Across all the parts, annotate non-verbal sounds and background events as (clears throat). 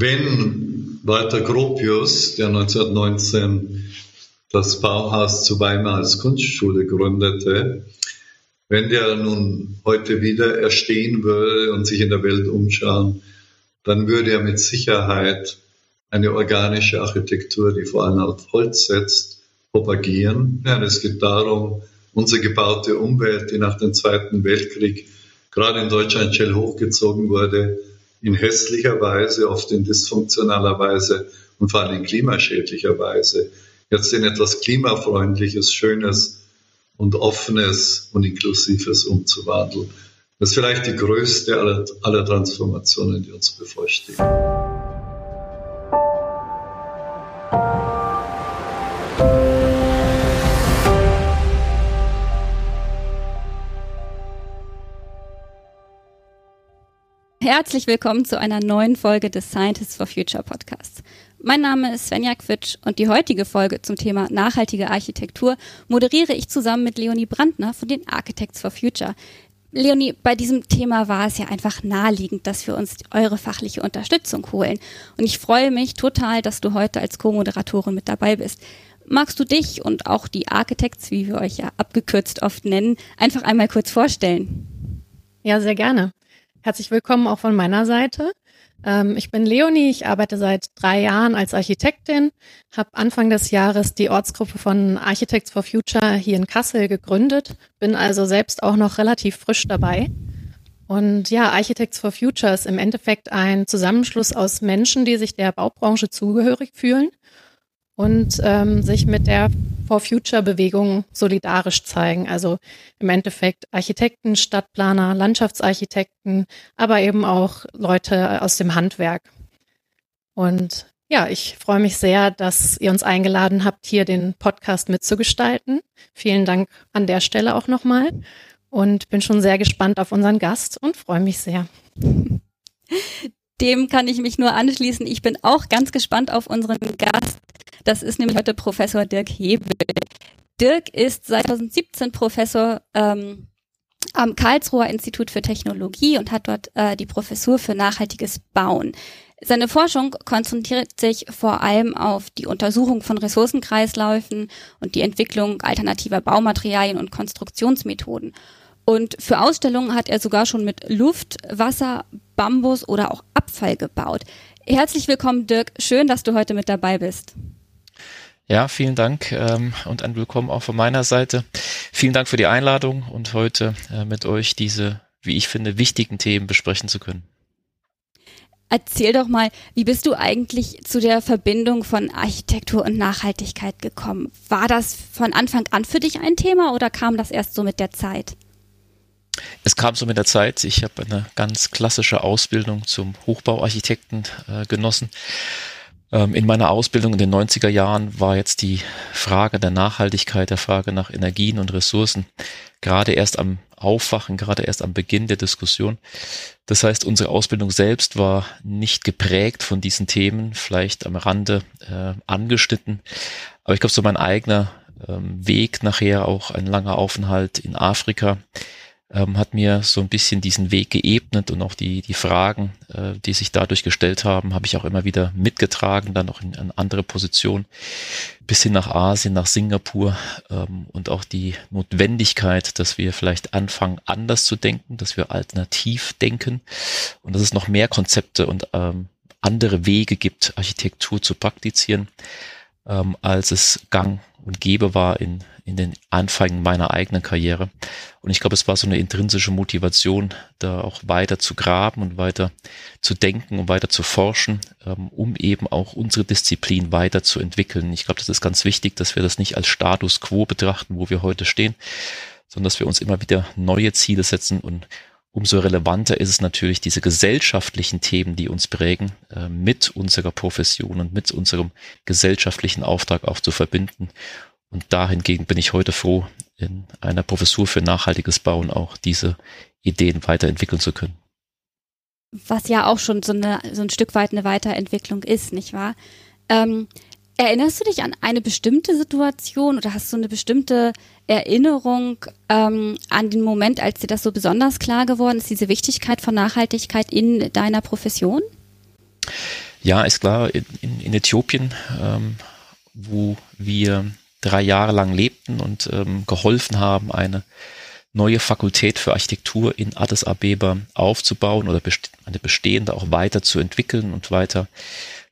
wenn Walter Gropius, der 1919 das Bauhaus zu Weimar als Kunstschule gründete, wenn der nun heute wieder erstehen würde und sich in der Welt umschauen, dann würde er mit Sicherheit eine organische Architektur, die vor allem auf Holz setzt, propagieren. Ja, es geht darum, unsere gebaute Umwelt, die nach dem Zweiten Weltkrieg gerade in Deutschland schnell hochgezogen wurde, in hässlicher Weise, oft in dysfunktionaler Weise und vor allem in klimaschädlicher Weise, jetzt in etwas klimafreundliches, schönes und offenes und inklusives umzuwandeln. Das ist vielleicht die größte aller, aller Transformationen, die uns bevorstehen. Herzlich willkommen zu einer neuen Folge des Scientists for Future Podcasts. Mein Name ist Svenja Quitsch und die heutige Folge zum Thema nachhaltige Architektur moderiere ich zusammen mit Leonie Brandner von den Architects for Future. Leonie, bei diesem Thema war es ja einfach naheliegend, dass wir uns eure fachliche Unterstützung holen. Und ich freue mich total, dass du heute als Co-Moderatorin mit dabei bist. Magst du dich und auch die Architects, wie wir euch ja abgekürzt oft nennen, einfach einmal kurz vorstellen? Ja, sehr gerne. Herzlich willkommen auch von meiner Seite. Ähm, ich bin Leonie, ich arbeite seit drei Jahren als Architektin, habe Anfang des Jahres die Ortsgruppe von Architects for Future hier in Kassel gegründet, bin also selbst auch noch relativ frisch dabei. Und ja, Architects for Future ist im Endeffekt ein Zusammenschluss aus Menschen, die sich der Baubranche zugehörig fühlen und ähm, sich mit der For Future Bewegung solidarisch zeigen. Also im Endeffekt Architekten, Stadtplaner, Landschaftsarchitekten, aber eben auch Leute aus dem Handwerk. Und ja, ich freue mich sehr, dass ihr uns eingeladen habt, hier den Podcast mitzugestalten. Vielen Dank an der Stelle auch nochmal und bin schon sehr gespannt auf unseren Gast und freue mich sehr. Dem kann ich mich nur anschließen. Ich bin auch ganz gespannt auf unseren Gast. Das ist nämlich heute Professor Dirk Hebel. Dirk ist seit 2017 Professor ähm, am Karlsruher Institut für Technologie und hat dort äh, die Professur für nachhaltiges Bauen. Seine Forschung konzentriert sich vor allem auf die Untersuchung von Ressourcenkreisläufen und die Entwicklung alternativer Baumaterialien und Konstruktionsmethoden. Und für Ausstellungen hat er sogar schon mit Luft, Wasser, Bambus oder auch Abfall gebaut. Herzlich willkommen, Dirk. Schön, dass du heute mit dabei bist. Ja, vielen Dank ähm, und ein Willkommen auch von meiner Seite. Vielen Dank für die Einladung und heute äh, mit euch diese, wie ich finde, wichtigen Themen besprechen zu können. Erzähl doch mal, wie bist du eigentlich zu der Verbindung von Architektur und Nachhaltigkeit gekommen? War das von Anfang an für dich ein Thema oder kam das erst so mit der Zeit? Es kam so mit der Zeit. Ich habe eine ganz klassische Ausbildung zum Hochbauarchitekten äh, genossen in meiner Ausbildung in den 90er Jahren war jetzt die Frage der Nachhaltigkeit, der Frage nach Energien und Ressourcen gerade erst am Aufwachen, gerade erst am Beginn der Diskussion. Das heißt, unsere Ausbildung selbst war nicht geprägt von diesen Themen, vielleicht am Rande äh, angeschnitten. Aber ich glaube, so mein eigener ähm, Weg nachher, auch ein langer Aufenthalt in Afrika, ähm, hat mir so ein bisschen diesen Weg geebnet und auch die, die Fragen, äh, die sich dadurch gestellt haben, habe ich auch immer wieder mitgetragen, dann auch in, eine andere Position bis hin nach Asien, nach Singapur ähm, und auch die Notwendigkeit, dass wir vielleicht anfangen, anders zu denken, dass wir alternativ denken und dass es noch mehr Konzepte und ähm, andere Wege gibt, Architektur zu praktizieren, ähm, als es gang und gäbe war in, in den Anfängen meiner eigenen Karriere. Und ich glaube, es war so eine intrinsische Motivation, da auch weiter zu graben und weiter zu denken und weiter zu forschen, ähm, um eben auch unsere Disziplin weiter zu entwickeln. Ich glaube, das ist ganz wichtig, dass wir das nicht als Status quo betrachten, wo wir heute stehen, sondern dass wir uns immer wieder neue Ziele setzen und umso relevanter ist es natürlich, diese gesellschaftlichen Themen, die uns prägen, äh, mit unserer Profession und mit unserem gesellschaftlichen Auftrag auch zu verbinden und dahingegen bin ich heute froh, in einer Professur für nachhaltiges Bauen auch diese Ideen weiterentwickeln zu können. Was ja auch schon so, eine, so ein Stück weit eine Weiterentwicklung ist, nicht wahr? Ähm, erinnerst du dich an eine bestimmte Situation oder hast du eine bestimmte Erinnerung ähm, an den Moment, als dir das so besonders klar geworden ist, diese Wichtigkeit von Nachhaltigkeit in deiner Profession? Ja, ist klar, in, in, in Äthiopien, ähm, wo wir drei Jahre lang lebten und ähm, geholfen haben, eine neue Fakultät für Architektur in Addis Abeba aufzubauen oder best eine bestehende auch weiter zu entwickeln und weiter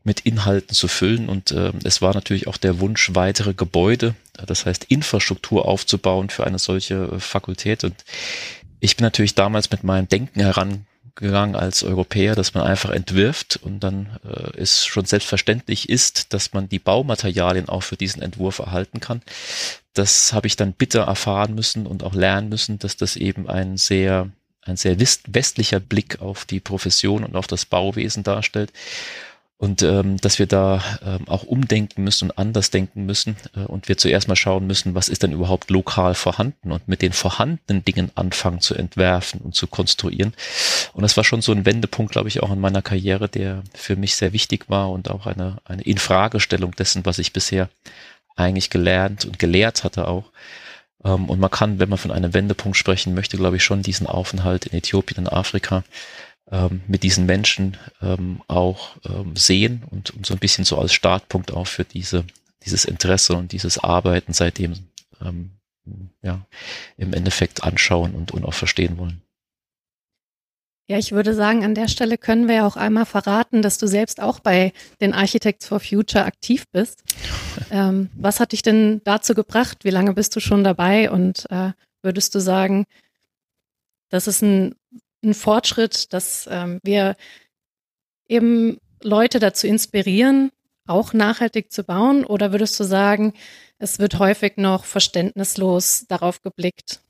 mit Inhalten zu füllen. Und äh, es war natürlich auch der Wunsch, weitere Gebäude, das heißt Infrastruktur aufzubauen für eine solche äh, Fakultät. Und ich bin natürlich damals mit meinem Denken herangegangen als Europäer, dass man einfach entwirft und dann äh, es schon selbstverständlich ist, dass man die Baumaterialien auch für diesen Entwurf erhalten kann. Das habe ich dann bitter erfahren müssen und auch lernen müssen, dass das eben ein sehr ein sehr westlicher Blick auf die Profession und auf das Bauwesen darstellt und ähm, dass wir da ähm, auch umdenken müssen und anders denken müssen äh, und wir zuerst mal schauen müssen, was ist denn überhaupt lokal vorhanden und mit den vorhandenen Dingen anfangen zu entwerfen und zu konstruieren. Und das war schon so ein Wendepunkt, glaube ich, auch in meiner Karriere, der für mich sehr wichtig war und auch eine, eine Infragestellung dessen, was ich bisher eigentlich gelernt und gelehrt hatte auch. Ähm, und man kann, wenn man von einem Wendepunkt sprechen möchte, glaube ich, schon diesen Aufenthalt in Äthiopien, in Afrika, ähm, mit diesen Menschen ähm, auch ähm, sehen und, und so ein bisschen so als Startpunkt auch für diese, dieses Interesse und dieses Arbeiten seitdem ähm, ja, im Endeffekt anschauen und, und auch verstehen wollen. Ja, ich würde sagen, an der Stelle können wir ja auch einmal verraten, dass du selbst auch bei den Architects for Future aktiv bist. (laughs) ähm, was hat dich denn dazu gebracht? Wie lange bist du schon dabei? Und äh, würdest du sagen, das ist ein ein Fortschritt, dass ähm, wir eben Leute dazu inspirieren, auch nachhaltig zu bauen? Oder würdest du sagen, es wird häufig noch verständnislos darauf geblickt?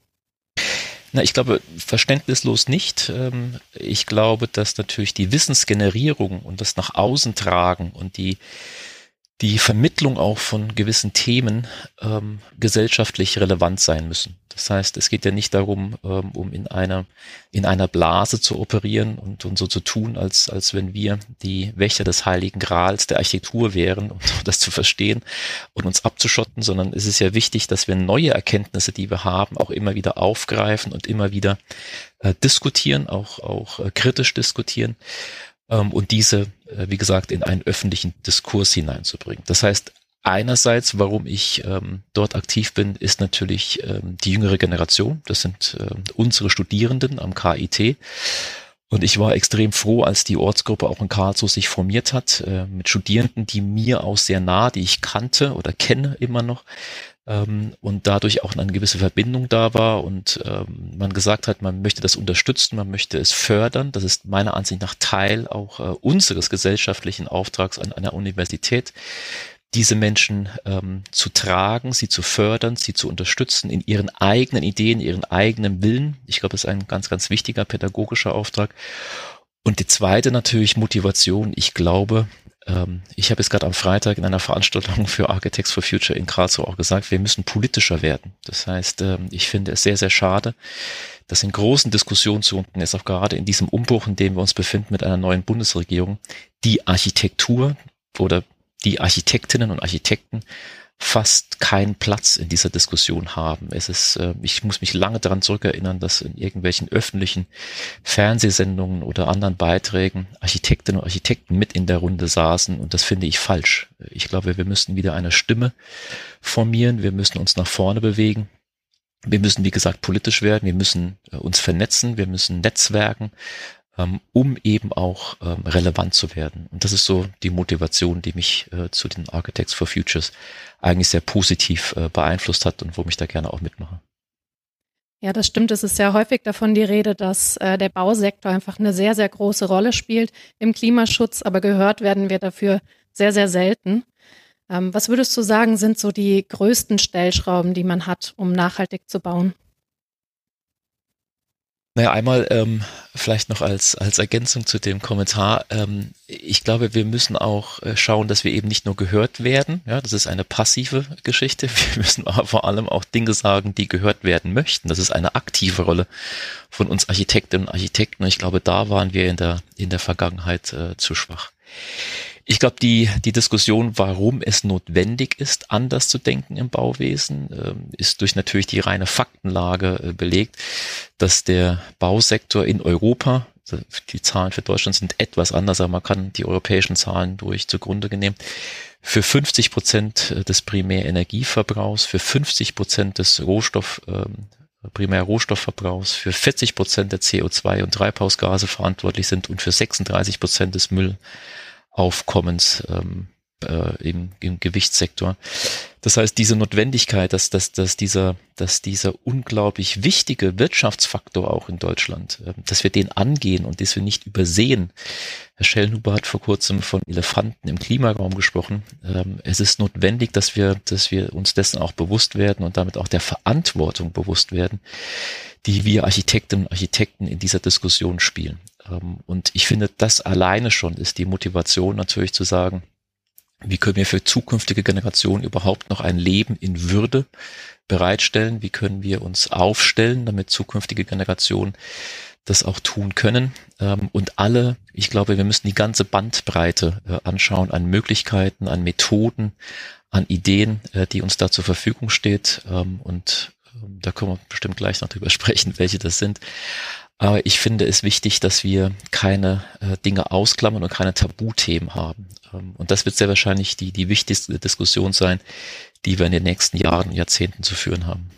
Na, ich glaube, verständnislos nicht. Ähm, ich glaube, dass natürlich die Wissensgenerierung und das nach außen tragen und die die Vermittlung auch von gewissen Themen ähm, gesellschaftlich relevant sein müssen. Das heißt, es geht ja nicht darum, ähm, um in einer, in einer Blase zu operieren und, und so zu tun, als, als wenn wir die Wächter des Heiligen Grals der Architektur wären, um (laughs) das zu verstehen und uns abzuschotten, sondern es ist ja wichtig, dass wir neue Erkenntnisse, die wir haben, auch immer wieder aufgreifen und immer wieder äh, diskutieren, auch, auch äh, kritisch diskutieren ähm, und diese, äh, wie gesagt, in einen öffentlichen Diskurs hineinzubringen. Das heißt, einerseits, warum ich ähm, dort aktiv bin, ist natürlich ähm, die jüngere Generation. Das sind äh, unsere Studierenden am KIT. Und ich war extrem froh, als die Ortsgruppe auch in Karlsruhe sich formiert hat, äh, mit Studierenden, die mir auch sehr nah, die ich kannte oder kenne immer noch, ähm, und dadurch auch eine gewisse Verbindung da war und ähm, man gesagt hat, man möchte das unterstützen, man möchte es fördern. Das ist meiner Ansicht nach Teil auch äh, unseres gesellschaftlichen Auftrags an einer Universität, diese Menschen ähm, zu tragen, sie zu fördern, sie zu unterstützen in ihren eigenen Ideen, ihren eigenen Willen. Ich glaube, das ist ein ganz, ganz wichtiger pädagogischer Auftrag. Und die zweite natürlich Motivation. Ich glaube, ich habe jetzt gerade am Freitag in einer Veranstaltung (laughs) für Architects for Future in Karlsruhe auch gesagt, wir müssen politischer werden. Das heißt, ähm, ich finde es sehr, sehr schade, dass in großen Diskussionsrunden, jetzt auch gerade in diesem Umbruch, in dem wir uns befinden mit einer neuen Bundesregierung, die Architektur oder die Architektinnen und Architekten fast keinen Platz in dieser Diskussion haben. Es ist, äh, ich muss mich lange daran zurückerinnern, dass in irgendwelchen öffentlichen Fernsehsendungen oder anderen Beiträgen Architektinnen und Architekten mit in der Runde saßen und das finde ich falsch. Ich glaube, wir müssen wieder eine Stimme formieren, wir müssen uns nach vorne bewegen. Wir müssen, wie gesagt, politisch werden, wir müssen äh, uns vernetzen, wir müssen netzwerken, um eben auch ähm, relevant zu werden. Und das ist so die Motivation, die mich äh, zu den Architects for Futures eigentlich sehr positiv äh, beeinflusst hat und wo mich da gerne auch mitmache. Ja, das stimmt. Es ist sehr häufig davon die Rede, dass äh, der Bausektor einfach eine sehr, sehr große Rolle spielt im Klimaschutz, aber gehört werden wir dafür sehr, sehr selten. Ähm, was würdest du sagen, sind so die größten Stellschrauben, die man hat, um nachhaltig zu bauen? Naja, einmal ähm, vielleicht noch als, als Ergänzung zu dem Kommentar. Ähm, ich glaube, wir müssen auch äh, schauen, dass wir eben nicht nur gehört werden. Ja, das ist eine passive Geschichte. (laughs) Wir müssen aber vor allem auch Dinge sagen, die gehört werden möchten. Das ist eine aktive Rolle von uns Architektinnen und Architekten. Und ich glaube, da waren wir in der, in der Vergangenheit äh, zu schwach. Ich glaube, die, die Diskussion, warum es notwendig ist, anders zu denken im Bauwesen, ähm, ist durch natürlich die reine Faktenlage äh, belegt, dass der Bausektor in Europa die Zahlen für Deutschland sind etwas anders, aber man kann die europäischen Zahlen durch zugrunde nehmen. Für 50 Prozent des Primärenergieverbrauchs, für 50 Prozent des Rohstoff, ähm, Primärrohstoffverbrauchs, für 40 Prozent der CO2 und Treibhausgase verantwortlich sind und für 36 Prozent des Müllaufkommens ähm, äh, im, im Gewichtssektor. Das heißt, diese Notwendigkeit, dass, dass, dass, dieser, dass dieser unglaublich wichtige Wirtschaftsfaktor auch in Deutschland, äh, dass wir den angehen und dass wir nicht übersehen. Herr Schellnhuber hat vor kurzem von Elefanten im Klimaraum gesprochen. Ähm, es ist notwendig, dass wir, dass wir uns dessen auch bewusst werden und damit auch der Verantwortung bewusst werden, die wir Architektinnen und Architekten in dieser Diskussion spielen. Ähm, und ich finde, das alleine schon ist die Motivation natürlich zu sagen, wie können wir für zukünftige Generationen überhaupt noch ein Leben in Würde bereitstellen? Wie können wir uns aufstellen, damit zukünftige Generationen das auch tun können? Ähm, und alle, ich glaube, wir müssen die ganze Bandbreite äh, anschauen an Möglichkeiten, an Methoden, an Ideen, äh, die uns da zur Verfügung steht. Ähm, und ähm, da können wir bestimmt gleich noch drüber (laughs) sprechen, welche das sind. Aber ich finde es wichtig, dass wir keine äh, Dinge ausklammern und keine Tabuthemen haben. Ähm, und das wird sehr wahrscheinlich die, die wichtigste Diskussion sein, die wir in den nächsten Jahren Jahrzehnten zu führen haben.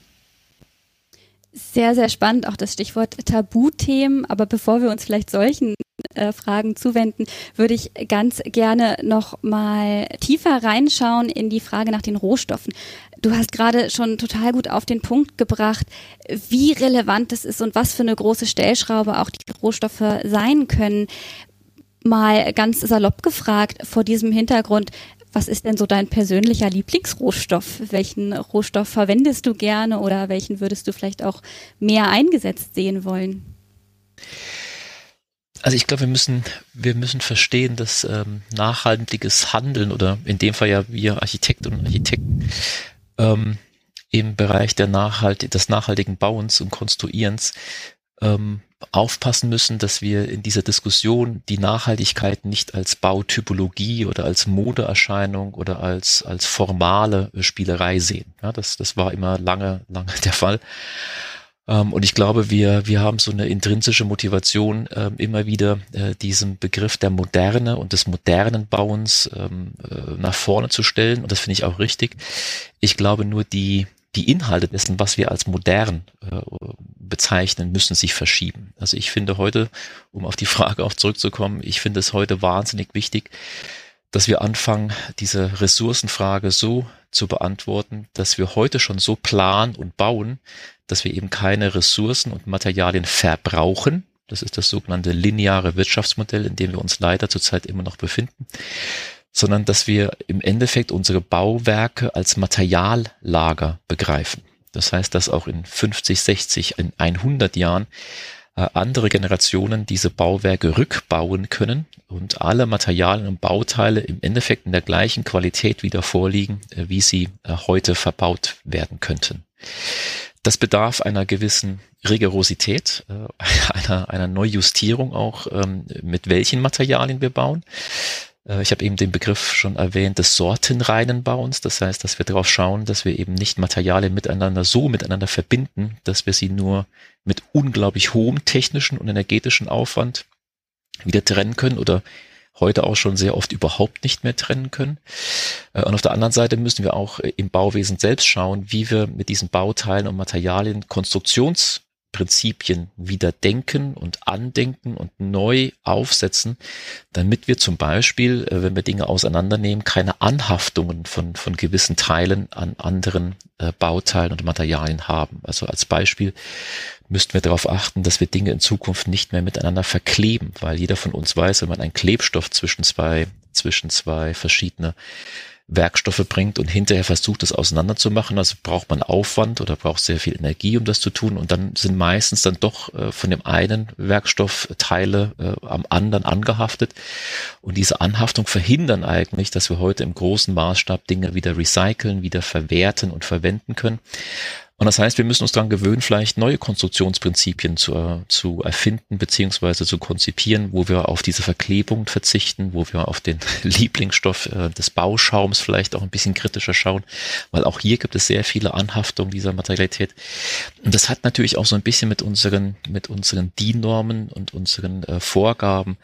Sehr, sehr spannend, auch das Stichwort Tabuthemen. Aber bevor wir uns vielleicht solchen Fragen zuwenden, würde ich ganz gerne noch mal tiefer reinschauen in die Frage nach den Rohstoffen. Du hast gerade schon total gut auf den Punkt gebracht, wie relevant es ist und was für eine große Stellschraube auch die Rohstoffe sein können. Mal ganz salopp gefragt vor diesem Hintergrund, was ist denn so dein persönlicher Lieblingsrohstoff? Welchen Rohstoff verwendest du gerne oder welchen würdest du vielleicht auch mehr eingesetzt sehen wollen? Also ich glaube, wir müssen, wir müssen verstehen, dass ähm, nachhaltiges Handeln oder in dem Fall ja wir Architekten und Architekten ähm, im Bereich der Nachhalt des nachhaltigen Bauens und Konstruierens ähm, aufpassen müssen, dass wir in dieser Diskussion die Nachhaltigkeit nicht als Bautypologie oder als Modeerscheinung oder als, als formale Spielerei sehen. Ja, das, das war immer lange, lange (laughs) der Fall. Ähm, und ich glaube, wir, wir haben so eine intrinsische Motivation, ähm, immer wieder äh, diesen Begriff der Moderne und des modernen Bauens ähm, äh, nach vorne zu stellen. Und das finde ich auch richtig. Ich glaube nur, die, die Inhalte dessen, was wir als modern äh, bezeichnen, müssen sich verschieben. Also ich finde heute, um auf die Frage auch zurückzukommen, ich finde es heute wahnsinnig wichtig, dass wir anfangen, diese Ressourcenfrage so zu beantworten, dass wir heute schon so planen und bauen, dass wir eben keine Ressourcen und Materialien verbrauchen. Das ist das sogenannte lineare Wirtschaftsmodell, in dem wir uns leider zurzeit immer noch befinden, sondern dass wir im Endeffekt unsere Bauwerke als Materiallager begreifen. Das heißt, dass auch in 50, 60, in 100 Jahren andere Generationen diese Bauwerke rückbauen können und alle Materialien und Bauteile im Endeffekt in der gleichen Qualität wieder vorliegen, äh, wie sie äh, heute verbaut werden könnten. Das bedarf einer gewissen Rigorosität, (laughs) einer, einer Neujustierung auch, ähm, mit welchen Materialien wir bauen. Ich habe eben den Begriff schon erwähnt des sortenreinen Bauens. Das heißt, dass wir darauf schauen, dass wir eben nicht Materialien miteinander so miteinander verbinden, dass wir sie nur mit unglaublich hohem technischen und energetischen Aufwand wieder trennen können oder heute auch schon sehr oft überhaupt nicht mehr trennen können. Äh, und auf der anderen Seite müssen wir auch äh, im Bauwesen selbst schauen, wie wir mit diesen Bauteilen und Materialien Konstruktions Prinzipien wieder denken und andenken und neu aufsetzen, damit wir zum Beispiel, äh, wenn wir Dinge auseinandernehmen, keine Anhaftungen von, von gewissen Teilen an anderen äh, Bauteilen und Materialien haben. Also als Beispiel müssten wir darauf achten, dass wir Dinge in Zukunft nicht mehr miteinander verkleben, weil jeder von uns weiß, wenn man einen Klebstoff zwischen zwei, zwischen zwei verschiedene Werkstoffe bringt und hinterher versucht, das auseinanderzumachen. Also braucht man Aufwand oder braucht sehr viel Energie, um das zu tun. Und dann sind meistens dann doch äh, von dem einen Werkstoff Teile äh, am anderen angehaftet. Und diese Anhaftung verhindern eigentlich, dass wir heute im großen Maßstab Dinge wieder recyceln, wieder verwerten und verwenden können. Und das heißt, wir müssen uns daran gewöhnen, vielleicht neue Konstruktionsprinzipien zu, zu erfinden beziehungsweise zu konzipieren, wo wir auf diese Verklebung verzichten, wo wir auf den (laughs) Lieblingsstoff äh, des Bauschaums vielleicht auch ein bisschen kritischer schauen, weil auch hier gibt es sehr viele Anhaftungen dieser Materialität. Und das hat natürlich auch so ein bisschen mit unseren, mit unseren DIN-Normen und unseren äh, Vorgaben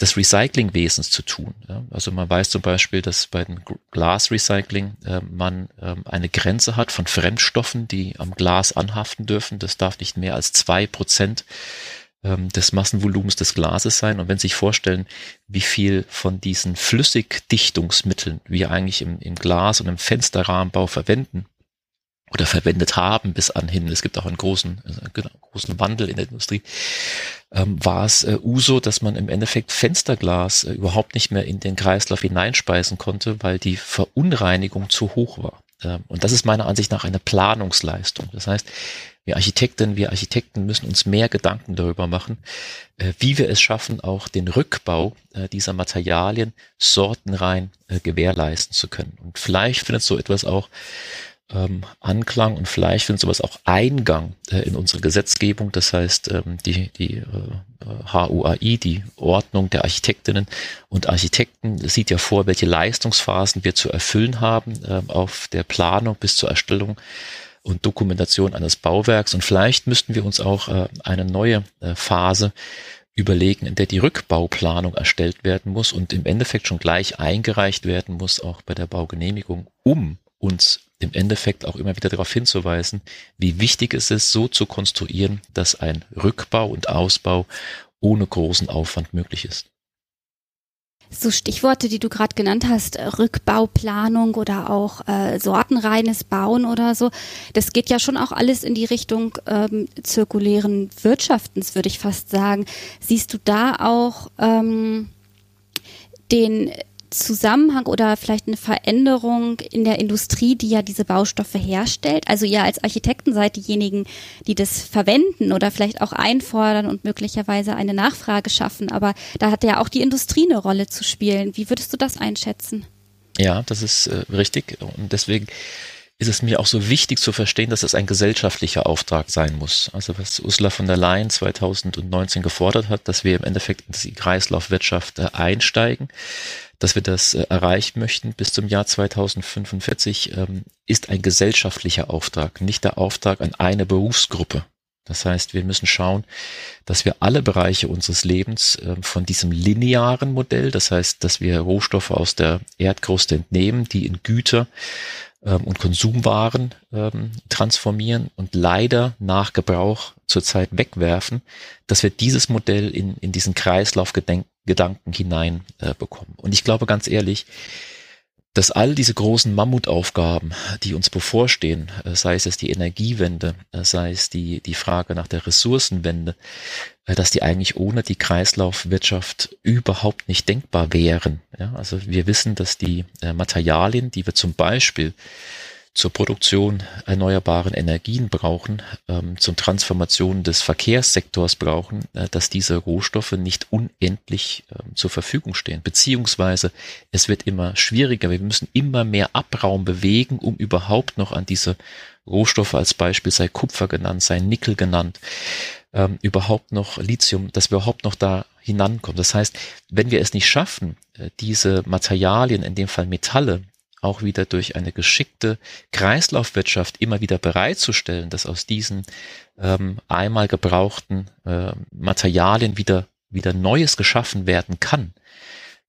des Recyclingwesens zu tun. Ja? Also man weiß zum Beispiel, dass bei dem Glasrecycling äh, man äh, eine Grenze hat von Fremdstoffen, die am Glas anhaften dürfen. Das darf nicht mehr als zwei Prozent ähm, des Massenvolumens des Glases sein. Und wenn Sie sich vorstellen, wie viel von diesen Flüssigdichtungsmitteln wir eigentlich im, im Glas und im Fensterrahmenbau verwenden, oder verwendet haben bis anhin. Es gibt auch einen großen, äh, großen Wandel in der Industrie. Ähm, war es äh, Uso, dass man im Endeffekt Fensterglas äh, überhaupt nicht mehr in den Kreislauf hineinspeisen konnte, weil die Verunreinigung zu hoch war. Ähm, und das ist meiner Ansicht nach eine Planungsleistung. Das heißt, wir Architekten, wir Architekten müssen uns mehr Gedanken darüber machen, äh, wie wir es schaffen, auch den Rückbau äh, dieser Materialien sortenrein äh, gewährleisten zu können. Und vielleicht findet so etwas auch ähm, Anklang und vielleicht findet sowas auch Eingang äh, in unsere Gesetzgebung. Das heißt, ähm, die, die äh, HUAI, die Ordnung der Architektinnen und Architekten, sieht ja vor, welche Leistungsphasen wir zu erfüllen haben äh, auf der Planung bis zur Erstellung und Dokumentation eines Bauwerks. Und vielleicht müssten wir uns auch äh, eine neue äh, Phase überlegen, in der die Rückbauplanung erstellt werden muss und im Endeffekt schon gleich eingereicht werden muss, auch bei der Baugenehmigung, um uns im Endeffekt auch immer wieder darauf hinzuweisen, wie wichtig es ist, so zu konstruieren, dass ein Rückbau und Ausbau ohne großen Aufwand möglich ist. So Stichworte, die du gerade genannt hast, Rückbauplanung oder auch äh, sortenreines Bauen oder so, das geht ja schon auch alles in die Richtung ähm, zirkulären Wirtschaftens, würde ich fast sagen. Siehst du da auch ähm, den Zusammenhang oder vielleicht eine Veränderung in der Industrie, die ja diese Baustoffe herstellt? Also ihr als Architekten seid diejenigen, die das verwenden oder vielleicht auch einfordern und möglicherweise eine Nachfrage schaffen. Aber da hat ja auch die Industrie eine Rolle zu spielen. Wie würdest du das einschätzen? Ja, das ist äh, richtig. Und deswegen ist es mir auch so wichtig zu verstehen, dass es ein gesellschaftlicher Auftrag sein muss. Also was Ursula von der Leyen 2019 gefordert hat, dass wir im Endeffekt in die Kreislaufwirtschaft äh, einsteigen, dass wir das äh, erreichen möchten bis zum Jahr 2045, ähm, ist ein gesellschaftlicher Auftrag, nicht der Auftrag an eine Berufsgruppe. Das heißt, wir müssen schauen, dass wir alle Bereiche unseres Lebens äh, von diesem linearen Modell, das heißt, dass wir Rohstoffe aus der Erdkruste entnehmen, die in Güter ähm, und Konsumwaren ähm, transformieren und leider nach Gebrauch zurzeit wegwerfen, dass wir dieses Modell in, in diesen Kreislaufgedanken hinein äh, bekommen. Und ich glaube ganz ehrlich, dass all diese großen Mammutaufgaben, die uns bevorstehen, äh, sei es jetzt die Energiewende, äh, sei es die, die Frage nach der Ressourcenwende, äh, dass die eigentlich ohne die Kreislaufwirtschaft überhaupt nicht denkbar wären. Ja, also wir wissen, dass die Materialien, die wir zum Beispiel zur Produktion erneuerbaren Energien brauchen, ähm, zur Transformation des Verkehrssektors brauchen, äh, dass diese Rohstoffe nicht unendlich äh, zur Verfügung stehen. Beziehungsweise es wird immer schwieriger. Wir müssen immer mehr Abraum bewegen, um überhaupt noch an diese Rohstoffe als Beispiel, sei Kupfer genannt, sei Nickel genannt, ähm, überhaupt noch Lithium, dass wir überhaupt noch da hinankommen. Das heißt, wenn wir es nicht schaffen, äh, diese Materialien, in dem Fall Metalle, auch wieder durch eine geschickte Kreislaufwirtschaft immer wieder bereitzustellen, dass aus diesen ähm, einmal gebrauchten äh, Materialien wieder, wieder Neues geschaffen werden kann,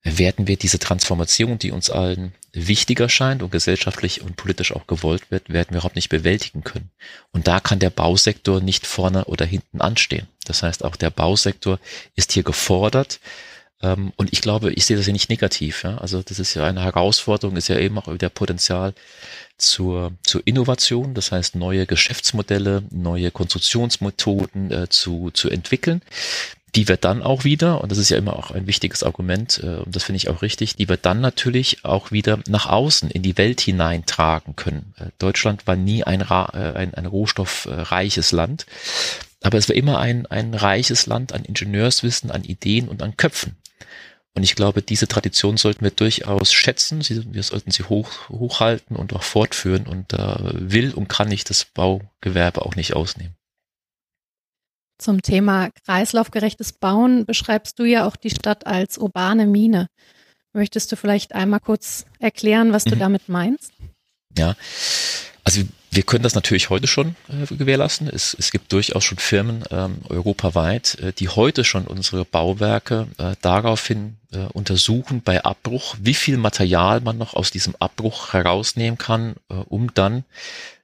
werden wir diese Transformation, die uns allen wichtiger scheint und gesellschaftlich und politisch auch gewollt wird, werden wir überhaupt nicht bewältigen können. Und da kann der Bausektor nicht vorne oder hinten anstehen. Das heißt, auch der Bausektor ist hier gefordert, und ich glaube, ich sehe das ja nicht negativ. Ja? Also das ist ja eine Herausforderung, ist ja eben auch wieder Potenzial zur, zur Innovation, das heißt neue Geschäftsmodelle, neue Konstruktionsmethoden äh, zu, zu entwickeln, die wir dann auch wieder, und das ist ja immer auch ein wichtiges Argument, äh, und das finde ich auch richtig, die wir dann natürlich auch wieder nach außen in die Welt hineintragen können. Äh, Deutschland war nie ein, äh, ein, ein rohstoffreiches Land, aber es war immer ein, ein reiches Land an Ingenieurswissen, an Ideen und an Köpfen. Und ich glaube, diese Tradition sollten wir durchaus schätzen. wir sollten sie hoch, hochhalten und auch fortführen. Und da will und kann ich das Baugewerbe auch nicht ausnehmen. Zum Thema kreislaufgerechtes Bauen beschreibst du ja auch die Stadt als urbane Mine. Möchtest du vielleicht einmal kurz erklären, was du mhm. damit meinst? Ja, also wir können das natürlich heute schon äh, gewährleisten. Es, es gibt durchaus schon Firmen ähm, europaweit, äh, die heute schon unsere Bauwerke äh, daraufhin äh, untersuchen bei Abbruch, wie viel Material man noch aus diesem Abbruch herausnehmen kann, äh, um dann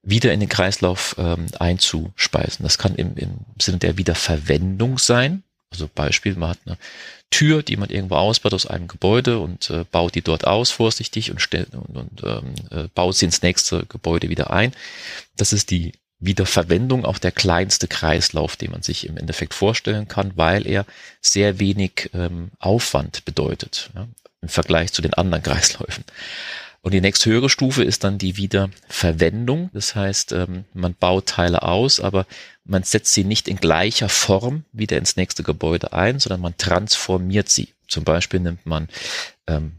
wieder in den Kreislauf ähm, einzuspeisen. Das kann im, im Sinne der Wiederverwendung sein. Also Beispiel, man hat eine Tür, die man irgendwo ausbaut aus einem Gebäude und äh, baut die dort aus vorsichtig und, stellt, und, und ähm, äh, baut sie ins nächste Gebäude wieder ein. Das ist die Wiederverwendung auch der kleinste Kreislauf, den man sich im Endeffekt vorstellen kann, weil er sehr wenig ähm, Aufwand bedeutet ja, im Vergleich zu den anderen (laughs) Kreisläufen. Und die nächste höhere Stufe ist dann die Wiederverwendung. Das heißt, ähm, man baut Teile aus, aber man setzt sie nicht in gleicher Form wieder ins nächste Gebäude ein, sondern man transformiert sie. Zum Beispiel nimmt man ähm,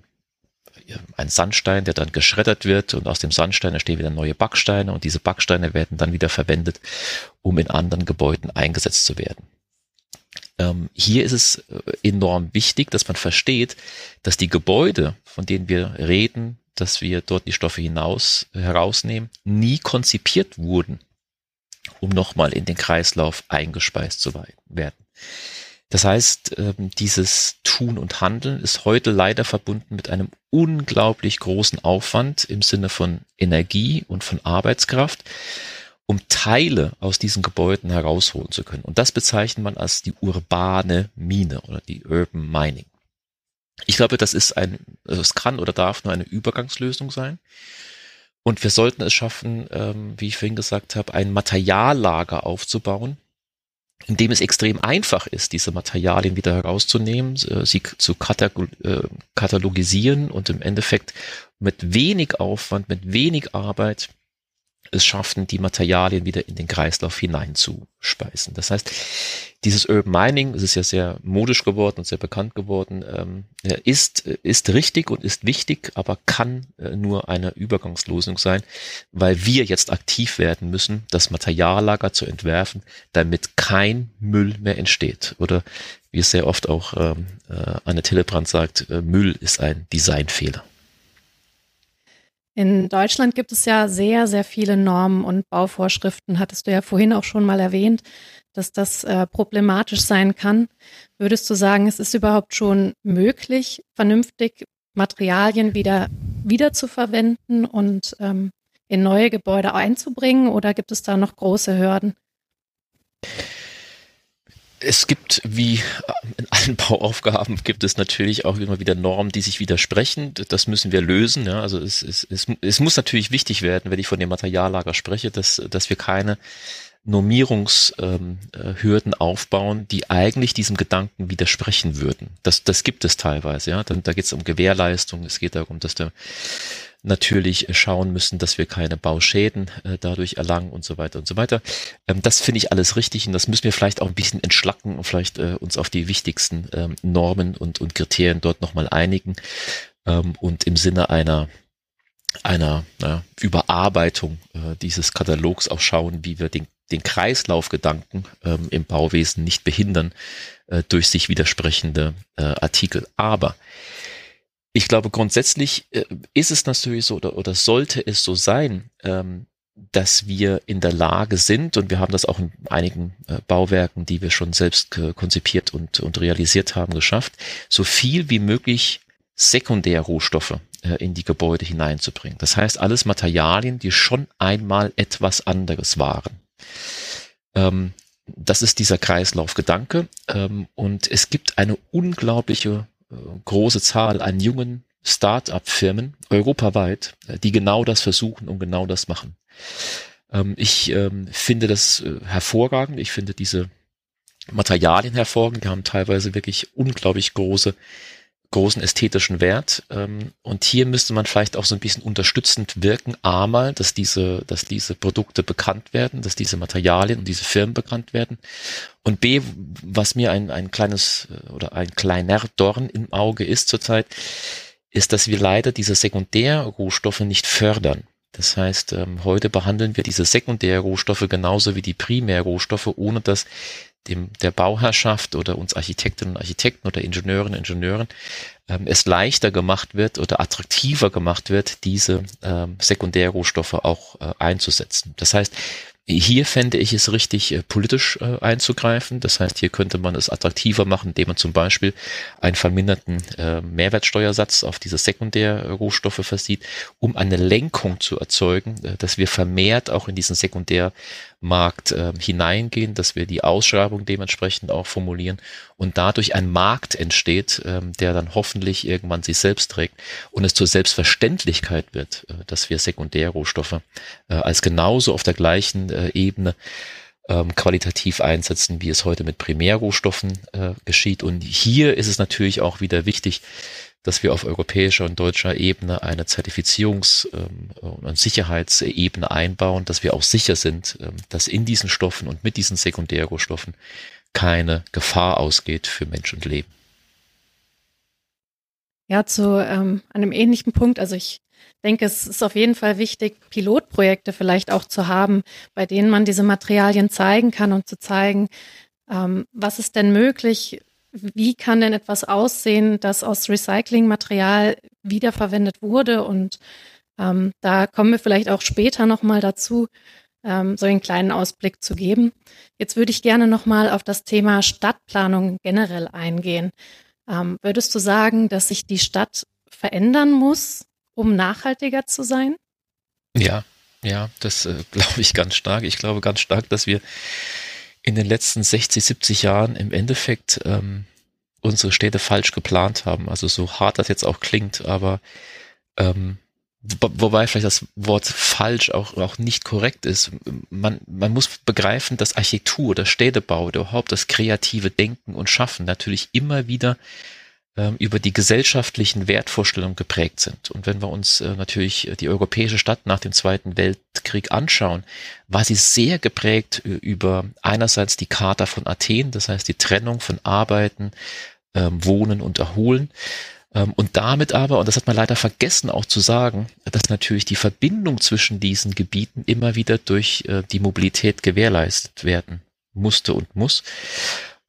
einen Sandstein, der dann geschreddert wird und aus dem Sandstein entstehen wieder neue Backsteine und diese Backsteine werden dann wieder verwendet, um in anderen Gebäuden eingesetzt zu werden. Ähm, hier ist es äh, enorm wichtig, dass man versteht, dass die Gebäude, von denen wir reden, dass wir dort die Stoffe hinaus herausnehmen, nie konzipiert wurden, um nochmal in den Kreislauf eingespeist zu werden. Das heißt, ähm, dieses Tun und Handeln ist heute leider verbunden mit einem unglaublich großen Aufwand im Sinne von Energie und von Arbeitskraft, um Teile aus diesen Gebäuden herausholen zu können. Und das bezeichnet man als die urbane Mine oder die Urban Mining. Ich glaube, das ist ein, also es kann oder darf nur eine Übergangslösung sein. Und wir sollten es schaffen, ähm, wie ich vorhin gesagt habe, ein Materiallager aufzubauen, in dem es extrem einfach ist, diese Materialien wieder herauszunehmen, äh, sie zu äh, katalogisieren und im Endeffekt mit wenig Aufwand, mit wenig Arbeit es schaffen, die Materialien wieder in den Kreislauf hineinzuspeisen. Das heißt, dieses Urban Mining, es ist ja sehr modisch geworden und sehr bekannt geworden, ähm, ist, ist richtig und ist wichtig, aber kann äh, nur eine Übergangslösung sein, weil wir jetzt aktiv werden müssen, das Materiallager zu entwerfen, damit kein Müll mehr entsteht. Oder wie es sehr oft auch ähm, äh, Anne Tillebrand sagt, äh, Müll ist ein Designfehler. In Deutschland gibt es ja sehr, sehr viele Normen und Bauvorschriften. Hattest du ja vorhin auch schon mal erwähnt, dass das äh, problematisch sein kann. Würdest du sagen, es ist überhaupt schon möglich, vernünftig Materialien wieder, wieder zu verwenden und ähm, in neue Gebäude einzubringen oder gibt es da noch große Hürden? Es gibt, wie in allen (laughs) Bauaufgaben, gibt es natürlich auch immer wieder Normen, die sich widersprechen. Das müssen wir lösen. Ja. Also es, es, es, es muss natürlich wichtig werden, wenn ich von dem Materiallager spreche, dass, dass wir keine Normierungshürden ähm, aufbauen, die eigentlich diesem Gedanken widersprechen würden. Das, das gibt es teilweise. Ja. Dann, da geht es um Gewährleistung. Es geht darum, dass der natürlich schauen müssen, dass wir keine Bauschäden äh, dadurch erlangen und so weiter und so weiter. Ähm, das finde ich alles richtig und das müssen wir vielleicht auch ein bisschen entschlacken und vielleicht äh, uns auf die wichtigsten ähm, Normen und, und Kriterien dort nochmal einigen ähm, und im Sinne einer einer äh, Überarbeitung äh, dieses Katalogs auch schauen, wie wir den, den Kreislaufgedanken ähm, im Bauwesen nicht behindern äh, durch sich widersprechende äh, Artikel. Aber ich glaube, grundsätzlich äh, ist es natürlich so oder, oder sollte es so sein, ähm, dass wir in der Lage sind, und wir haben das auch in einigen äh, Bauwerken, die wir schon selbst konzipiert und, und realisiert haben, geschafft, so viel wie möglich Sekundärrohstoffe äh, in die Gebäude hineinzubringen. Das heißt, alles Materialien, die schon einmal etwas anderes waren. Ähm, das ist dieser Kreislaufgedanke. Ähm, und es gibt eine unglaubliche große Zahl an jungen Start-up-Firmen europaweit, äh, die genau das versuchen und genau das machen. Ähm, ich ähm, finde das äh, hervorragend. Ich finde diese Materialien hervorragend. Die haben teilweise wirklich unglaublich große großen ästhetischen Wert. Ähm, und hier müsste man vielleicht auch so ein bisschen unterstützend wirken. A mal, dass diese, dass diese Produkte bekannt werden, dass diese Materialien und diese Firmen bekannt werden. Und B, was mir ein, ein kleines äh, oder ein kleiner Dorn im Auge ist zurzeit, ist, dass wir leider diese Sekundärrohstoffe nicht fördern. Das heißt, ähm, heute behandeln wir diese Sekundärrohstoffe genauso wie die Primärrohstoffe, ohne dass dem, der Bauherrschaft oder uns Architektinnen und Architekten oder Ingenieurinnen und Ingenieuren ähm, es leichter gemacht wird oder attraktiver gemacht wird, diese ähm, Sekundärrohstoffe auch äh, einzusetzen. Das heißt, hier fände ich es richtig, äh, politisch äh, einzugreifen. Das heißt, hier könnte man es attraktiver machen, indem man zum Beispiel einen verminderten äh, Mehrwertsteuersatz auf diese Sekundärrohstoffe versieht, um eine Lenkung zu erzeugen, äh, dass wir vermehrt auch in diesen Sekundärmarkt äh, hineingehen, dass wir die Ausschreibung dementsprechend auch formulieren und dadurch ein Markt entsteht, äh, der dann hoffentlich irgendwann sich selbst trägt und es zur Selbstverständlichkeit wird, äh, dass wir Sekundärrohstoffe äh, als genauso auf der gleichen äh, Ebene ähm, qualitativ einsetzen, wie es heute mit Primärrohstoffen äh, geschieht. Und hier ist es natürlich auch wieder wichtig, dass wir auf europäischer und deutscher Ebene eine Zertifizierungs- ähm, und Sicherheitsebene einbauen, dass wir auch sicher sind, ähm, dass in diesen Stoffen und mit diesen Sekundärrohstoffen keine Gefahr ausgeht für Mensch und Leben. Ja, zu ähm, einem ähnlichen Punkt. Also ich denke, es ist auf jeden Fall wichtig, Pilotprojekte vielleicht auch zu haben, bei denen man diese Materialien zeigen kann und zu zeigen, ähm, was ist denn möglich, wie kann denn etwas aussehen, das aus Recyclingmaterial wiederverwendet wurde. Und ähm, da kommen wir vielleicht auch später nochmal dazu, ähm, so einen kleinen Ausblick zu geben. Jetzt würde ich gerne nochmal auf das Thema Stadtplanung generell eingehen. Ähm, würdest du sagen, dass sich die Stadt verändern muss, um nachhaltiger zu sein? Ja, ja, das äh, (laughs) glaube ich ganz stark. Ich glaube ganz stark, dass wir in den letzten 60, 70 Jahren im Endeffekt ähm, unsere Städte falsch geplant haben. Also so hart das jetzt auch klingt, aber ähm, wobei vielleicht das Wort falsch auch, auch nicht korrekt ist. Man, man muss begreifen, dass Architektur, der Städtebau, überhaupt das kreative Denken und Schaffen natürlich immer wieder über die gesellschaftlichen Wertvorstellungen geprägt sind. Und wenn wir uns äh, natürlich die europäische Stadt nach dem Zweiten Weltkrieg anschauen, war sie sehr geprägt äh, über einerseits die Charta von Athen, das heißt die Trennung von Arbeiten, ähm, Wohnen und Erholen. Ähm, und damit aber, und das hat man leider vergessen auch zu sagen, dass natürlich die Verbindung zwischen diesen Gebieten immer wieder durch äh, die Mobilität gewährleistet werden musste und muss.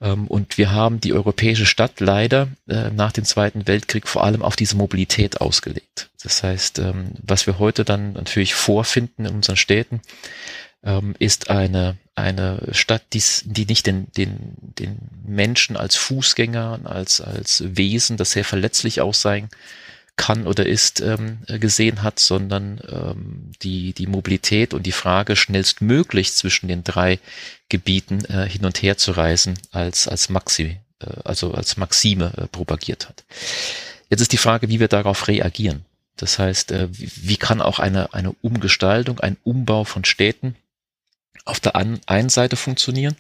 Ähm, und wir haben die europäische Stadt leider äh, nach dem Zweiten Weltkrieg vor allem auf diese Mobilität ausgelegt. Das heißt, ähm, was wir heute dann natürlich vorfinden in unseren Städten, ähm, ist eine, eine Stadt, die's, die nicht den, den, den Menschen als Fußgänger, als, als Wesen, das sehr verletzlich auch sein kann oder ist, ähm, gesehen hat, sondern ähm, die, die Mobilität und die Frage, schnellstmöglich zwischen den drei Gebieten äh, hin und her zu reisen, als, als Maxi, äh, also als Maxime äh, propagiert hat. Jetzt ist die Frage, wie wir darauf reagieren. Das heißt, äh, wie, wie kann auch eine, eine Umgestaltung, ein Umbau von Städten auf der einen Seite funktionieren,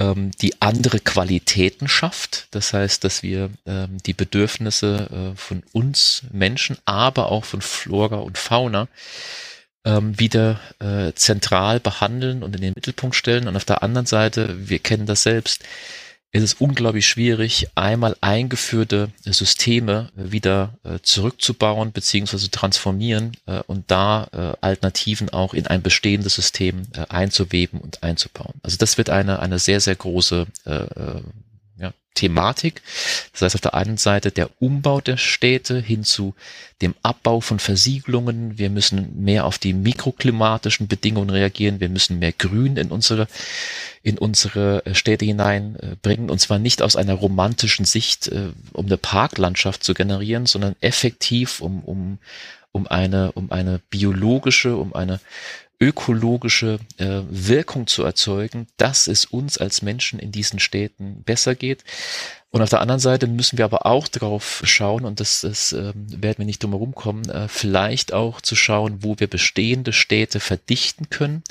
ähm, die andere Qualitäten schafft. Das heißt, dass wir ähm, die Bedürfnisse äh, von uns Menschen, aber auch von Flora und Fauna ähm, wieder äh, zentral behandeln und in den Mittelpunkt stellen. Und auf der anderen Seite, wir kennen das selbst, ist es unglaublich schwierig, einmal eingeführte Systeme wieder äh, zurückzubauen bzw. transformieren äh, und da äh, Alternativen auch in ein bestehendes System einzuweben und einzubauen. Also das wird eine, eine sehr, sehr große Thematik. Das heißt auf der einen Seite der Umbau der Städte hin zu dem Abbau von Versiegelungen. Wir müssen mehr auf die mikroklimatischen Bedingungen reagieren. Wir müssen mehr Grün in unsere, in unsere Städte hineinbringen. Und zwar nicht aus einer romantischen Sicht, äh, um eine Parklandschaft zu generieren, sondern effektiv, um, um, um eine, um eine biologische, um eine ökologische äh, Wirkung zu erzeugen, dass es uns als Menschen in diesen Städten besser geht. Und auf der anderen Seite müssen wir aber auch darauf schauen, und das, das äh, werden wir nicht drum herum kommen, äh, vielleicht auch zu schauen, wo wir bestehende Städte verdichten können,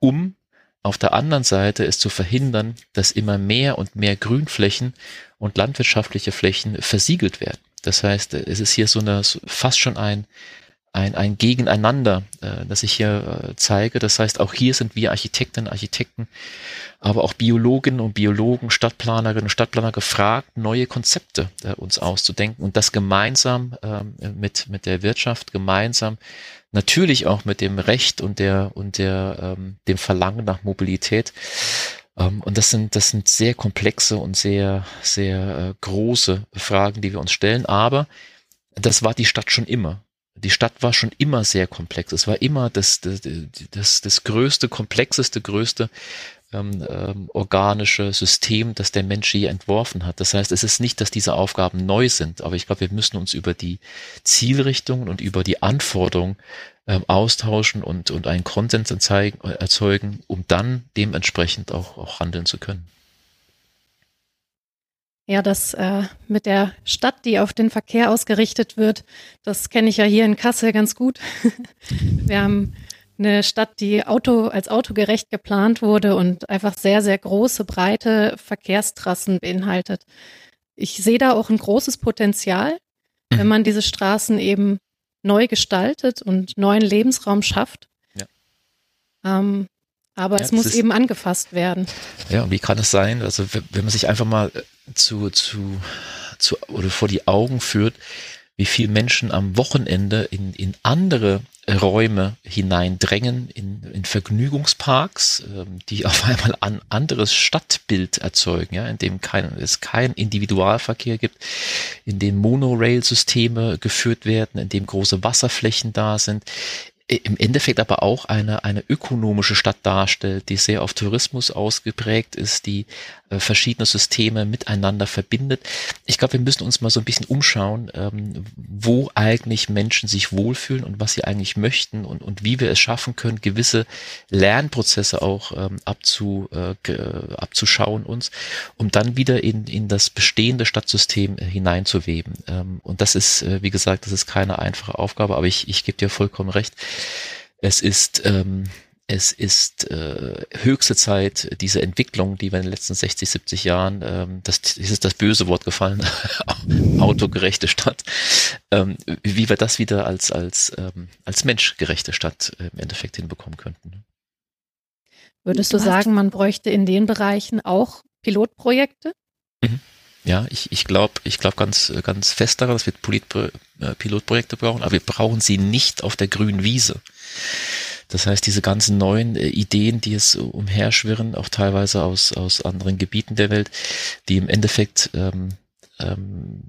um auf der anderen Seite es zu verhindern, dass immer mehr und mehr Grünflächen und landwirtschaftliche Flächen versiegelt werden. Das heißt, es ist hier so eine fast schon ein ein, ein Gegeneinander, äh, das ich hier äh, zeige. Das heißt, auch hier sind wir Architektinnen, Architekten, aber auch Biologinnen und Biologen, Stadtplanerinnen und Stadtplaner gefragt, neue Konzepte äh, uns auszudenken und das gemeinsam ähm, mit, mit der Wirtschaft, gemeinsam natürlich auch mit dem Recht und der, und der, ähm, dem Verlangen nach Mobilität. Ähm, und das sind, das sind sehr komplexe und sehr, sehr äh, große Fragen, die wir uns stellen. Aber das war die Stadt schon immer die Stadt war schon immer sehr komplex. Es war immer das, das, das, das größte, komplexeste, größte ähm, ähm, organische System, das der Mensch je entworfen hat. Das heißt, es ist nicht, dass diese Aufgaben neu sind, aber ich glaube, wir müssen uns über die Zielrichtungen und über die Anforderungen ähm, austauschen und, und einen Konsens erzeugen, um dann dementsprechend auch, auch handeln zu können. Ja, das äh, mit der Stadt, die auf den Verkehr ausgerichtet wird, das kenne ich ja hier in Kassel ganz gut. (laughs) Wir haben eine Stadt, die Auto als autogerecht geplant wurde und einfach sehr, sehr große, breite Verkehrstrassen beinhaltet. Ich sehe da auch ein großes Potenzial, wenn mhm. man diese Straßen eben neu gestaltet und neuen Lebensraum schafft. Ja. Ähm, aber ja, es muss ist, eben angefasst werden. Ja, und wie kann es sein? Also wenn man sich einfach mal äh, zu, zu, zu oder vor die Augen führt, wie viel Menschen am Wochenende in, in andere Räume hineindrängen, in, in Vergnügungsparks, ähm, die (laughs) auf einmal ein anderes Stadtbild erzeugen, ja, in dem kein, es keinen Individualverkehr gibt, in dem Monorail-Systeme geführt werden, in dem große Wasserflächen da sind, im Endeffekt aber auch eine, eine ökonomische Stadt darstellt, die sehr auf Tourismus ausgeprägt ist, die äh, verschiedene Systeme miteinander verbindet. Ich glaube, wir müssen uns mal so ein bisschen umschauen, ähm, wo eigentlich Menschen sich wohlfühlen und was sie eigentlich möchten und, und wie wir es schaffen können, gewisse Lernprozesse auch ähm, abzu, äh, abzuschauen uns, um dann wieder in, in das bestehende Stadtsystem äh, hineinzuweben. Ähm, und das ist, wie gesagt, das ist keine einfache Aufgabe, aber ich, ich gebe dir vollkommen recht es ist, ähm, es ist äh, höchste Zeit, diese Entwicklung, die wir in den letzten 60, 70 Jahren, ähm, das ist das böse Wort gefallen, (laughs) autogerechte Stadt, ähm, wie wir das wieder als, als, ähm, als menschgerechte Stadt äh, im Endeffekt hinbekommen könnten. Würdest du sagen, man bräuchte in den Bereichen auch Pilotprojekte? Mhm. Ja, ich, ich glaube ich glaub ganz, ganz fest daran, dass wir äh, Pilotprojekte brauchen, aber wir brauchen sie nicht auf der grünen Wiese. Das heißt, diese ganzen neuen äh, Ideen, die es umherschwirren, auch teilweise aus, aus anderen Gebieten der Welt, die im Endeffekt ähm, ähm,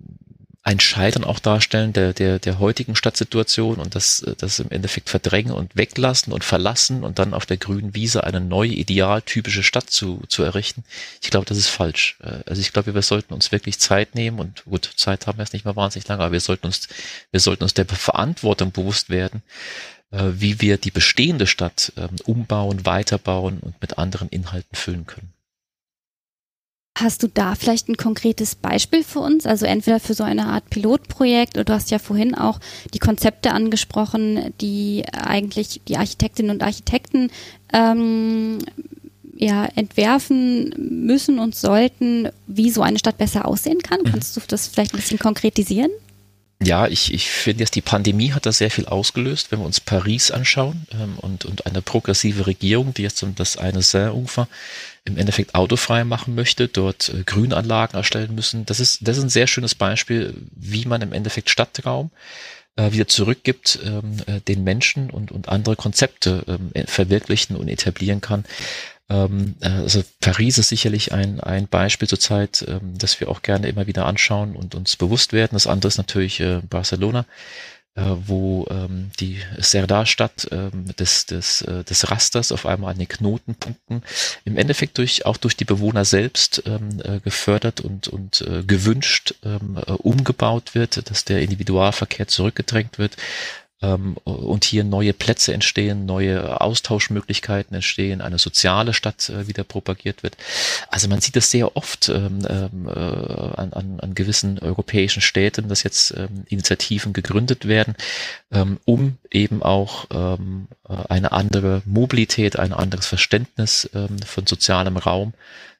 ein Scheitern auch darstellen der, der, der heutigen Stadtsituation und das, das im Endeffekt verdrängen und weglassen und verlassen und dann auf der grünen Wiese eine neue, idealtypische Stadt zu, zu errichten. Ich glaube, das ist falsch. Äh, also ich glaube, wir sollten uns wirklich Zeit nehmen und gut, Zeit haben wir jetzt nicht mehr wahnsinnig lange, aber wir sollten uns, wir sollten uns der Verantwortung bewusst werden, äh, wie wir die bestehende Stadt ähm, umbauen, weiterbauen und mit anderen Inhalten füllen können. Hast du da vielleicht ein konkretes Beispiel für uns? Also entweder für so eine Art Pilotprojekt oder du hast ja vorhin auch die Konzepte angesprochen, die eigentlich die Architektinnen und Architekten ähm, ja, entwerfen müssen und sollten, wie so eine Stadt besser aussehen kann. Mhm. Kannst du das vielleicht ein bisschen konkretisieren? Ja, ich, ich finde jetzt, die Pandemie hat da sehr viel ausgelöst, wenn wir uns Paris anschauen ähm, und, und eine progressive Regierung, die jetzt um das eine Seine-Ufer im Endeffekt autofrei machen möchte, dort äh, Grünanlagen erstellen müssen. Das ist, das ist ein sehr schönes Beispiel, wie man im Endeffekt Stadtraum äh, wieder zurückgibt, ähm, äh, den Menschen und, und andere Konzepte ähm, verwirklichen und etablieren kann. Ähm, äh, also Paris ist sicherlich ein, ein Beispiel zurzeit, ähm, das wir auch gerne immer wieder anschauen und uns bewusst werden. Das andere ist natürlich äh, Barcelona, äh, wo ähm, die Serdar-Stadt ähm, des, des, des Rasters auf einmal an den Knotenpunkten im Endeffekt durch, auch durch die Bewohner selbst gefördert und, und gewünscht umgebaut wird, dass der Individualverkehr zurückgedrängt wird ähm, und hier neue Plätze entstehen, neue Austauschmöglichkeiten entstehen, eine soziale Stadt äh, wieder propagiert wird. Also man sieht das sehr oft ähm, ähm, äh, an, an, an gewissen europäischen Städten, dass jetzt ähm, Initiativen gegründet werden, ähm, um eben auch ähm, äh, eine andere Mobilität, ein anderes Verständnis ähm, von sozialem Raum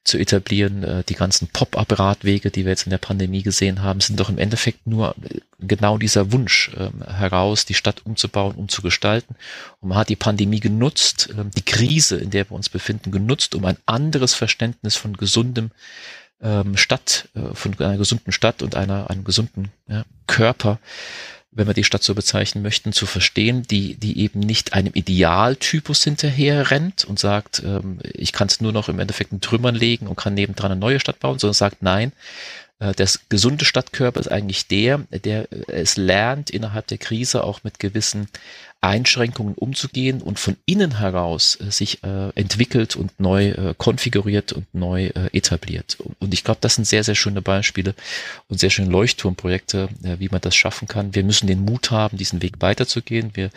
zu etablieren. Äh, die ganzen Pop-up-Radwege, die wir jetzt in der Pandemie gesehen haben, sind doch im Endeffekt nur äh, genau dieser Wunsch ähm, heraus, die Stadt umzubauen, umzugestalten. Und man hat die Pandemie genutzt, ähm, die Krise, in der wir uns befinden, genutzt, um ein anderes Verständnis von gesundem ähm, Stadt, äh, von einer gesunden Stadt und einer, einem gesunden ja, Körper wenn wir die Stadt so bezeichnen möchten, zu verstehen, die, die eben nicht einem Idealtypus hinterher rennt und sagt, ähm, ich kann es nur noch im Endeffekt in Trümmern legen und kann nebendran eine neue Stadt bauen, sondern sagt, nein, äh, das gesunde Stadtkörper ist eigentlich der, der es lernt, innerhalb der Krise auch mit gewissen Einschränkungen umzugehen und von innen heraus äh, sich äh, entwickelt und neu äh, konfiguriert und neu äh, etabliert. Und ich glaube, das sind sehr, sehr schöne Beispiele und sehr schöne Leuchtturmprojekte, äh, wie man das schaffen kann. Wir müssen den Mut haben, diesen Weg weiterzugehen. Wir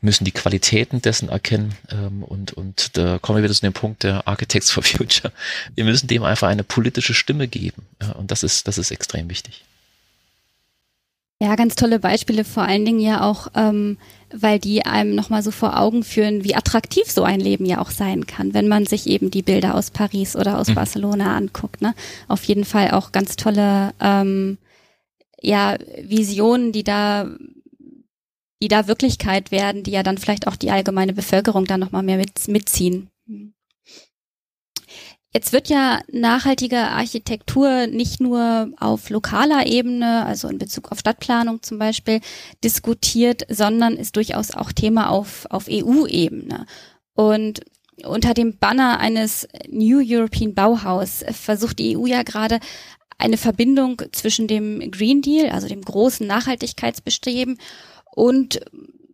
müssen die Qualitäten dessen erkennen ähm, und, und da kommen wir wieder zu dem Punkt der Architects for Future. Wir müssen dem einfach eine politische Stimme geben. Ja, und das ist, das ist extrem wichtig. Ja, ganz tolle Beispiele, vor allen Dingen ja auch, ähm, weil die einem nochmal so vor Augen führen, wie attraktiv so ein Leben ja auch sein kann, wenn man sich eben die Bilder aus Paris oder aus mhm. Barcelona anguckt. Ne? Auf jeden Fall auch ganz tolle ähm, ja, Visionen, die da die da Wirklichkeit werden, die ja dann vielleicht auch die allgemeine Bevölkerung dann nochmal mehr mit, mitziehen. Jetzt wird ja nachhaltige Architektur nicht nur auf lokaler Ebene, also in Bezug auf Stadtplanung zum Beispiel, diskutiert, sondern ist durchaus auch Thema auf, auf EU-Ebene. Und unter dem Banner eines New European Bauhaus versucht die EU ja gerade eine Verbindung zwischen dem Green Deal, also dem großen Nachhaltigkeitsbestreben und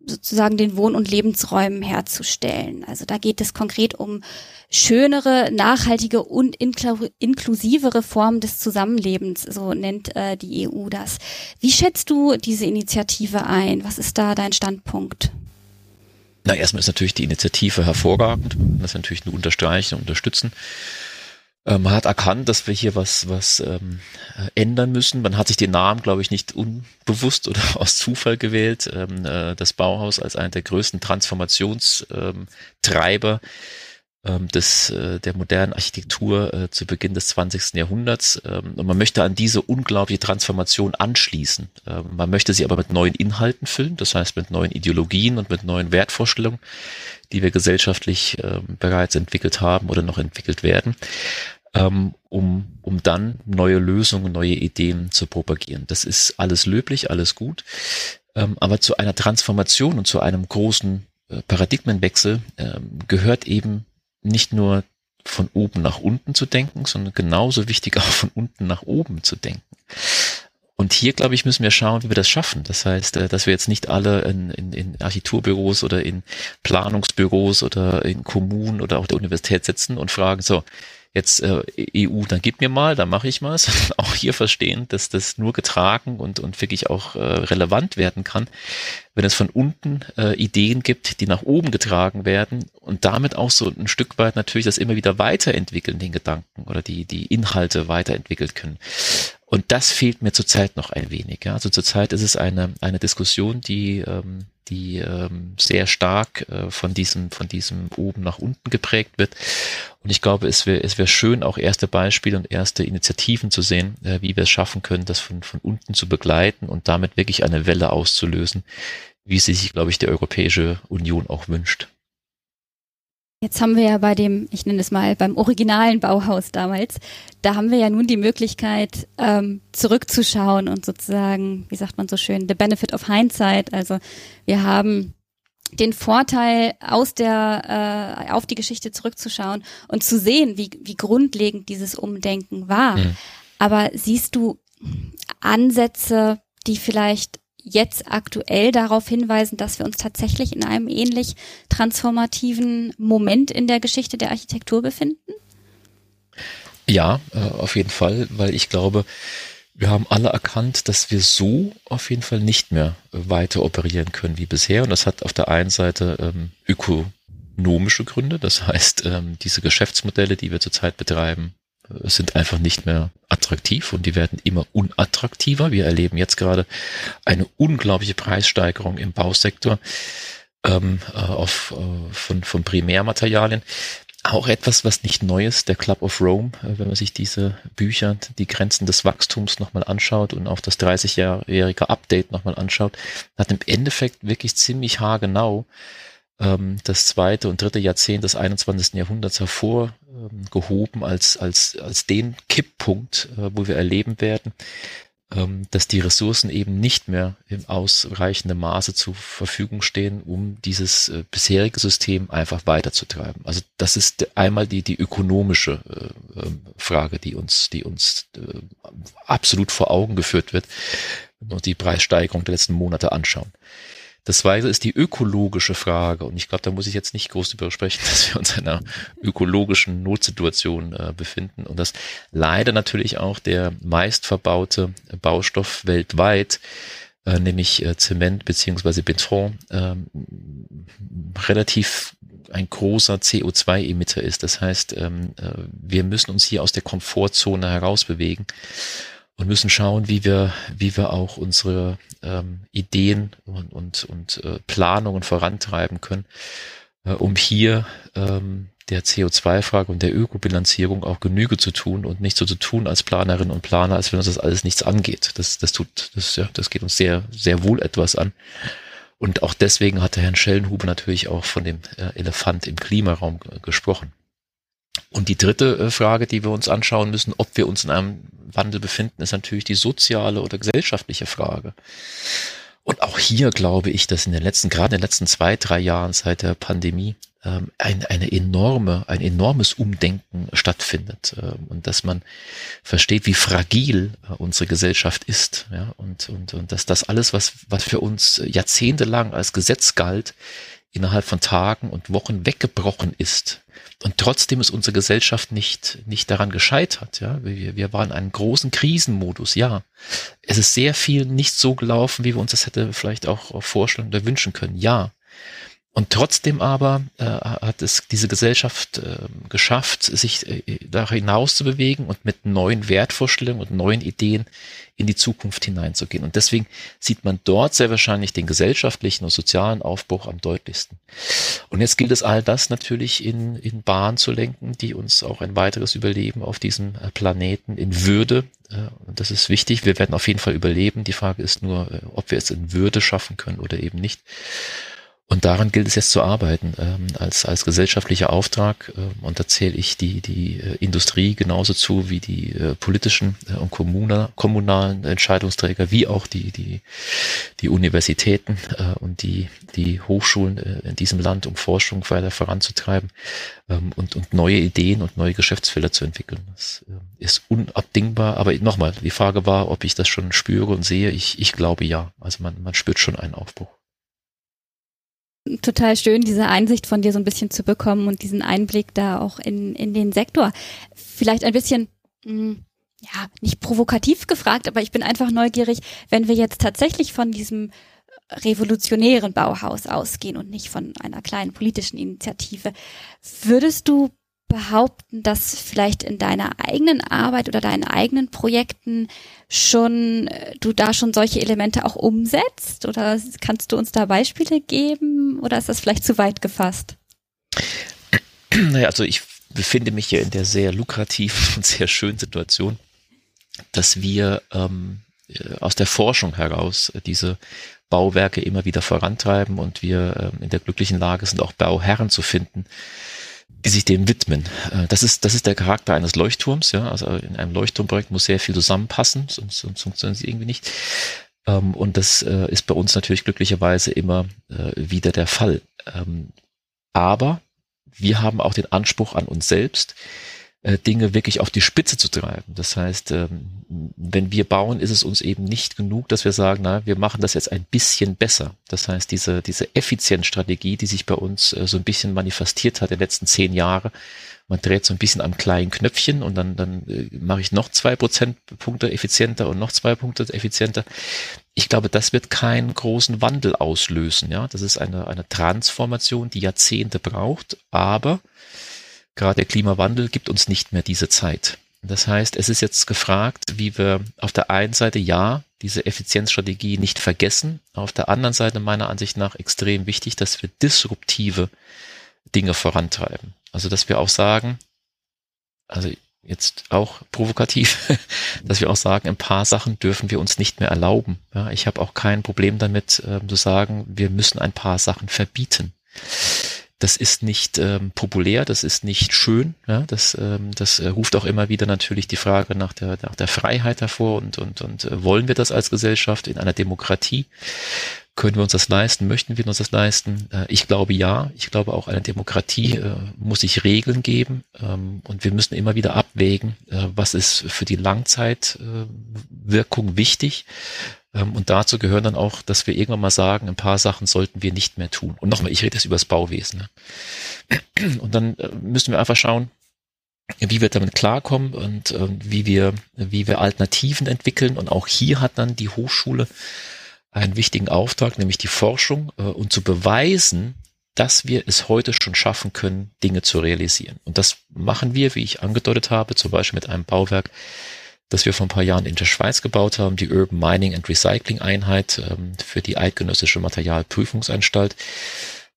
sozusagen den Wohn- und Lebensräumen herzustellen. Also da geht es konkret um schönere, nachhaltige und inklusivere Formen des Zusammenlebens, so nennt äh, die EU das. Wie schätzt du diese Initiative ein? Was ist da dein Standpunkt? Na, erstmal ist natürlich die Initiative hervorragend. Das natürlich nur unterstreichen und unterstützen. Ähm, man hat erkannt, dass wir hier was, was ähm, äh, ändern müssen. Man hat sich den Namen, glaube ich, nicht unbewusst oder (laughs) aus Zufall gewählt. Ähm, äh, das Bauhaus als einer der größten Transformationstreiber ähm, des, äh, der modernen Architektur äh, zu Beginn des 20. Jahrhunderts. Ähm, und man möchte an diese unglaubliche Transformation anschließen. Ähm, man möchte sie aber mit neuen Inhalten füllen, das heißt mit neuen Ideologien und mit neuen Wertvorstellungen, die wir gesellschaftlich ähm, bereits entwickelt haben oder noch entwickelt werden. Ähm, um, um dann neue Lösungen, neue Ideen zu propagieren. Das ist alles löblich, alles gut. Ähm, aber zu einer Transformation und zu einem großen äh, Paradigmenwechsel gehört eben nicht nur von oben nach unten zu denken, sondern genauso wichtig auch von unten nach oben zu denken. Und hier, glaube ich, müssen wir schauen, wie wir das schaffen. Das heißt, äh, dass wir jetzt nicht alle in, in, in Architekturbüros oder in Planungsbüros oder in Kommunen oder auch der Universität sitzen und fragen, so, jetzt äh, EU, dann gib mir mal, dann mache ich mal. (laughs) auch hier verstehen, dass das nur getragen und, und wirklich auch äh, relevant werden kann, wenn es von unten äh, Ideen gibt, die nach oben getragen werden und damit auch so ein Stück weit natürlich das immer wieder weiterentwickeln, den Gedanken oder die, die Inhalte weiterentwickelt können. Und das fehlt mir zurzeit noch ein wenig. Ja. Also zurzeit ist es eine, eine Diskussion, die, ähm, die ähm, sehr stark äh, von diesem, von diesem oben nach unten geprägt wird. Und ich glaube, es wäre es wäre schön, auch erste Beispiele und erste Initiativen zu sehen, äh, wie wir es schaffen können, das von, von unten zu begleiten und damit wirklich eine Welle auszulösen, wie sie sich, glaube ich, die Europäische Union auch wünscht. Jetzt haben wir ja bei dem, ich nenne es mal, beim originalen Bauhaus damals, da haben wir ja nun die Möglichkeit, ähm, zurückzuschauen und sozusagen, wie sagt man so schön, the benefit of hindsight. Also wir haben den Vorteil, aus der, äh, auf die Geschichte zurückzuschauen und zu sehen, wie, wie grundlegend dieses Umdenken war. Mhm. Aber siehst du Ansätze, die vielleicht jetzt aktuell darauf hinweisen, dass wir uns tatsächlich in einem ähnlich transformativen Moment in der Geschichte der Architektur befinden? Ja, äh, auf jeden Fall, weil ich glaube, wir haben alle erkannt, dass wir so auf jeden Fall nicht mehr weiter operieren können wie bisher. Und das hat auf der einen Seite ähm, ökonomische Gründe. Das heißt, ähm, diese Geschäftsmodelle, die wir zurzeit betreiben, sind einfach nicht mehr attraktiv und die werden immer unattraktiver. Wir erleben jetzt gerade eine unglaubliche Preissteigerung im Bausektor ähm, äh, auf, äh, von, von Primärmaterialien. Auch etwas, was nicht neu ist, der Club of Rome, äh, wenn man sich diese Bücher, die Grenzen des Wachstums nochmal anschaut und auch das 30-jährige Update nochmal anschaut, hat im Endeffekt wirklich ziemlich haargenau ähm, das zweite und dritte Jahrzehnt des 21. Jahrhunderts hervorgehoben als, als, als den Kipppunkt, äh, wo wir erleben werden, ähm, dass die Ressourcen eben nicht mehr im ausreichenden Maße zur Verfügung stehen, um dieses äh, bisherige System einfach weiterzutreiben. Also das ist einmal die, die ökonomische äh, ähm, Frage, die uns, die uns absolut vor Augen geführt wird, wenn wir uns die Preissteigerung der letzten Monate anschauen. Das zweite ist die ökologische Frage. Und ich glaube, da muss ich jetzt nicht groß darüber sprechen, (laughs) dass wir uns in einer ökologischen Notsituation äh, befinden. Und dass leider natürlich auch der meistverbaute Baustoff weltweit, äh, nämlich äh, Zement beziehungsweise Beton, ähm, relativ ein großer CO2-Emitter ist. Das heißt, ähm, äh, wir müssen uns hier aus der Komfortzone herausbewegen und müssen schauen, wie wir, wie wir auch unsere ähm, Ideen und, und, und äh, Planungen vorantreiben können, äh, um hier ähm, der CO2-Frage und der Ökobilanzierung auch Genüge zu tun und nicht so zu tun als Planerinnen und Planer, als wenn uns das alles nichts angeht. Das, das tut, das, ja, das geht uns sehr, sehr wohl etwas an. Und auch deswegen hat der Herrn Schellenhuber natürlich auch von dem äh, Elefant im Klimaraum gesprochen. Und die dritte äh, Frage, die wir uns anschauen müssen, ob wir uns in einem Wandel befinden, ist natürlich die soziale oder gesellschaftliche Frage. Und auch hier glaube ich, dass in den letzten, gerade in den letzten zwei, drei Jahren seit der Pandemie, ähm, ein, eine enorme, ein enormes Umdenken stattfindet ähm, und dass man versteht, wie fragil äh, unsere Gesellschaft ist, ja, und, und, und dass das alles, was, was für uns jahrzehntelang als Gesetz galt, innerhalb von Tagen und Wochen weggebrochen ist. Und trotzdem ist unsere Gesellschaft nicht, nicht daran gescheitert. Ja? Wir, wir waren in einem großen Krisenmodus, ja. Es ist sehr viel nicht so gelaufen, wie wir uns das hätte vielleicht auch vorstellen oder wünschen können, ja. Und trotzdem aber äh, hat es diese Gesellschaft äh, geschafft, sich äh, da hinaus zu bewegen und mit neuen Wertvorstellungen und neuen Ideen in die Zukunft hineinzugehen. Und deswegen sieht man dort sehr wahrscheinlich den gesellschaftlichen und sozialen Aufbruch am deutlichsten. Und jetzt gilt es all das natürlich in, in Bahn zu lenken, die uns auch ein weiteres Überleben auf diesem äh, Planeten in Würde, äh, und das ist wichtig, wir werden auf jeden Fall überleben. Die Frage ist nur, äh, ob wir es in Würde schaffen können oder eben nicht. Und daran gilt es jetzt zu arbeiten, ähm, als, als gesellschaftlicher Auftrag. Ähm, und da zähle ich die, die äh, Industrie genauso zu wie die äh, politischen äh, und kommunal, kommunalen Entscheidungsträger, wie auch die, die, die Universitäten äh, und die, die Hochschulen äh, in diesem Land, um Forschung weiter voranzutreiben ähm, und, und neue Ideen und neue Geschäftsfelder zu entwickeln. Das äh, ist unabdingbar. Aber nochmal, die Frage war, ob ich das schon spüre und sehe. Ich, ich glaube ja. Also man, man spürt schon einen Aufbruch total schön, diese Einsicht von dir so ein bisschen zu bekommen und diesen Einblick da auch in, in den Sektor. Vielleicht ein bisschen, mh, hm, ja, nicht provokativ gefragt, aber ich bin einfach neugierig, wenn wir jetzt tatsächlich von diesem revolutionären Bauhaus ausgehen und nicht von einer kleinen politischen Initiative. Würdest du behaupten, dass vielleicht in deiner eigenen Arbeit oder deinen eigenen Projekten schon, äh, du da schon solche Elemente auch umsetzt? Oder kannst du uns da Beispiele geben? Oder ist das vielleicht zu weit gefasst? (clears throat) Naja, also ich befinde mich hier in der sehr lukrativen und sehr schönen Situation, dass wir ähm, äh, aus der Forschung heraus äh, diese Bauwerke immer wieder vorantreiben und wir ähm, in der glücklichen Lage sind, auch Bauherren zu finden, die sich dem widmen. Äh, das ist, das ist der Charakter eines Leuchtturms, ja. Also in einem Leuchtturmprojekt muss sehr viel zusammenpassen, sonst, sonst funktioniert es irgendwie nicht. Ähm, und das äh, ist bei uns natürlich glücklicherweise immer äh, wieder der Fall. Ähm, aber wir haben auch den Anspruch an uns selbst, Dinge wirklich auf die Spitze zu treiben. Das heißt, ähm, wenn wir bauen, ist es uns eben nicht genug, dass wir sagen, na, wir machen das jetzt ein bisschen besser. Das heißt, diese, diese Effizienzstrategie, die sich bei uns äh, so ein bisschen manifestiert hat in den letzten zehn Jahren, man dreht so ein bisschen am kleinen Knöpfchen und dann, dann äh, mache ich noch zwei Prozentpunkte effizienter und noch zwei Punkte effizienter. Ich glaube, das wird keinen großen Wandel auslösen. Ja, das ist eine, eine Transformation, die Jahrzehnte braucht, aber gerade der Klimawandel gibt uns nicht mehr diese Zeit. Das heißt, es ist jetzt gefragt, wie wir auf der einen Seite ja diese Effizienzstrategie nicht vergessen, auf der anderen Seite meiner Ansicht nach extrem wichtig, dass wir disruptive Dinge vorantreiben. Also dass wir auch sagen, also jetzt auch provokativ, (laughs) dass wir auch sagen, ein paar Sachen dürfen wir uns nicht mehr erlauben. Ja, ich habe auch kein Problem damit äh, zu sagen, wir müssen ein paar Sachen verbieten. Das ist nicht ähm, populär, das ist nicht schön. Ja? Das, ähm, das äh, ruft auch immer wieder natürlich die Frage nach der, nach der Freiheit hervor und, und, und äh, wollen wir das als Gesellschaft in einer Demokratie? Können wir uns das leisten? Möchten wir uns das leisten? Äh, ich glaube ja. Ich glaube auch eine Demokratie äh, muss sich Regeln geben ähm, und wir müssen immer wieder abwägen, äh, was ist für die Langzeitwirkung wichtig ähm, und dazu gehören dann auch, dass wir irgendwann mal sagen, ein paar Sachen sollten wir nicht mehr tun. Und nochmal, ich rede jetzt über das Bauwesen. Ne? (clears throat) Und dann äh, müssen wir einfach schauen, wie wir damit klarkommen und äh, wie wir, wie wir Alternativen entwickeln. Und auch hier hat dann die Hochschule einen wichtigen Auftrag, nämlich die Forschung äh, und zu beweisen, dass wir es heute schon schaffen können, Dinge zu realisieren. Und das machen wir, wie ich angedeutet habe, zum Beispiel mit einem Bauwerk, das wir vor ein paar Jahren in der Schweiz gebaut haben, die Urban Mining and Recycling Einheit ähm, für die Eidgenössische Materialprüfungsanstalt.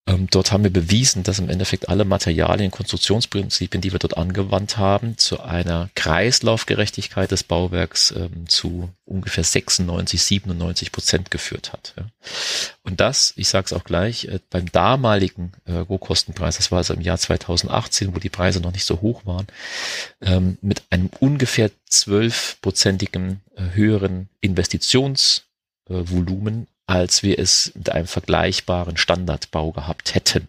Ähm, dort haben wir bewiesen, dass im Endeffekt alle Materialien, Konstruktionsprinzipien, die wir dort angewandt haben, zu einer Kreislaufgerechtigkeit des Bauwerks ähm, zu ungefähr 96, 97 Prozent geführt hat. Ja. Und das, ich sage es auch gleich, äh, beim damaligen äh, Rohkostenpreis, das war also im Jahr 2018, wo die Preise noch nicht so hoch waren, ähm, mit einem ungefähr zwölfprozentigen äh, höheren Investitionsvolumen als wir es mit einem vergleichbaren Standardbau gehabt hätten.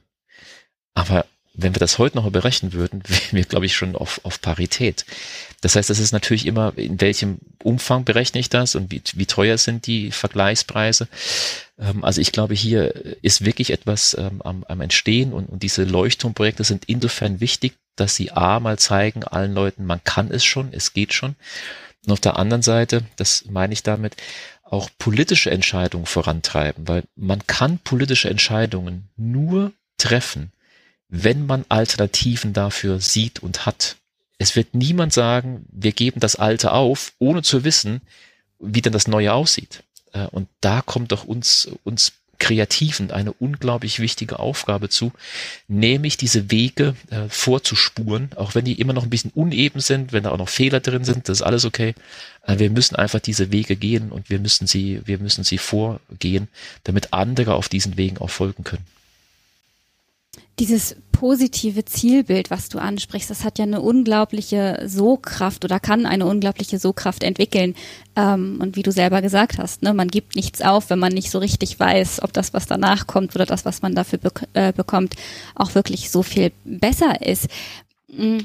Aber wenn wir das heute noch berechnen würden, (laughs) wären wir, glaube ich, schon auf, auf Parität. Das heißt, das ist natürlich immer, in welchem Umfang berechne ich das und wie, wie teuer sind die Vergleichspreise. Ähm, also ich glaube, hier ist wirklich etwas ähm, am, am Entstehen und, und diese Leuchtturmprojekte sind insofern wichtig, dass sie A mal zeigen allen Leuten, man kann es schon, es geht schon. Und auf der anderen Seite, das meine ich damit, auch politische Entscheidungen vorantreiben, weil man kann politische Entscheidungen nur treffen, wenn man Alternativen dafür sieht und hat. Es wird niemand sagen, wir geben das Alte auf, ohne zu wissen, wie denn das Neue aussieht. Äh, und da kommt doch uns, uns Kreativen eine unglaublich wichtige Aufgabe zu, nämlich diese Wege äh, vorzuspuren, auch wenn die immer noch ein bisschen uneben sind, wenn da auch noch Fehler drin sind, das ist alles okay. Äh, wir müssen einfach diese Wege gehen und wir müssen sie, wir müssen sie vorgehen, damit andere auf diesen Wegen auch folgen können dieses positive Zielbild, was du ansprichst, das hat ja eine unglaubliche So-Kraft oder kann eine unglaubliche So-Kraft entwickeln. Ähm, und wie du selber gesagt hast, ne, man gibt nichts auf, wenn man nicht so richtig weiß, ob das, was danach kommt oder das, was man dafür be äh, bekommt, auch wirklich so viel besser ist. Mm,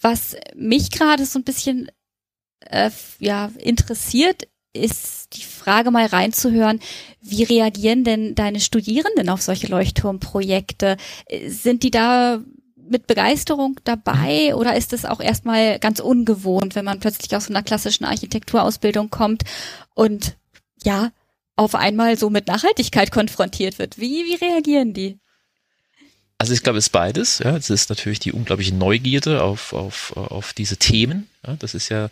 was mich gerade so ein bisschen äh, ja interessiert, ist die Frage mal reinzuhören, wie reagieren denn deine Studierenden auf solche Leuchtturmprojekte? Sind die da mit Begeisterung dabei oder ist es auch erstmal ganz ungewohnt, wenn man plötzlich aus einer klassischen Architekturausbildung kommt und ja, auf einmal so mit Nachhaltigkeit konfrontiert wird? Wie, wie reagieren die? Also ich glaube, es ist beides. Ja, es ist natürlich die unglaubliche Neugierde auf, auf, auf diese Themen. Ja, das ist ja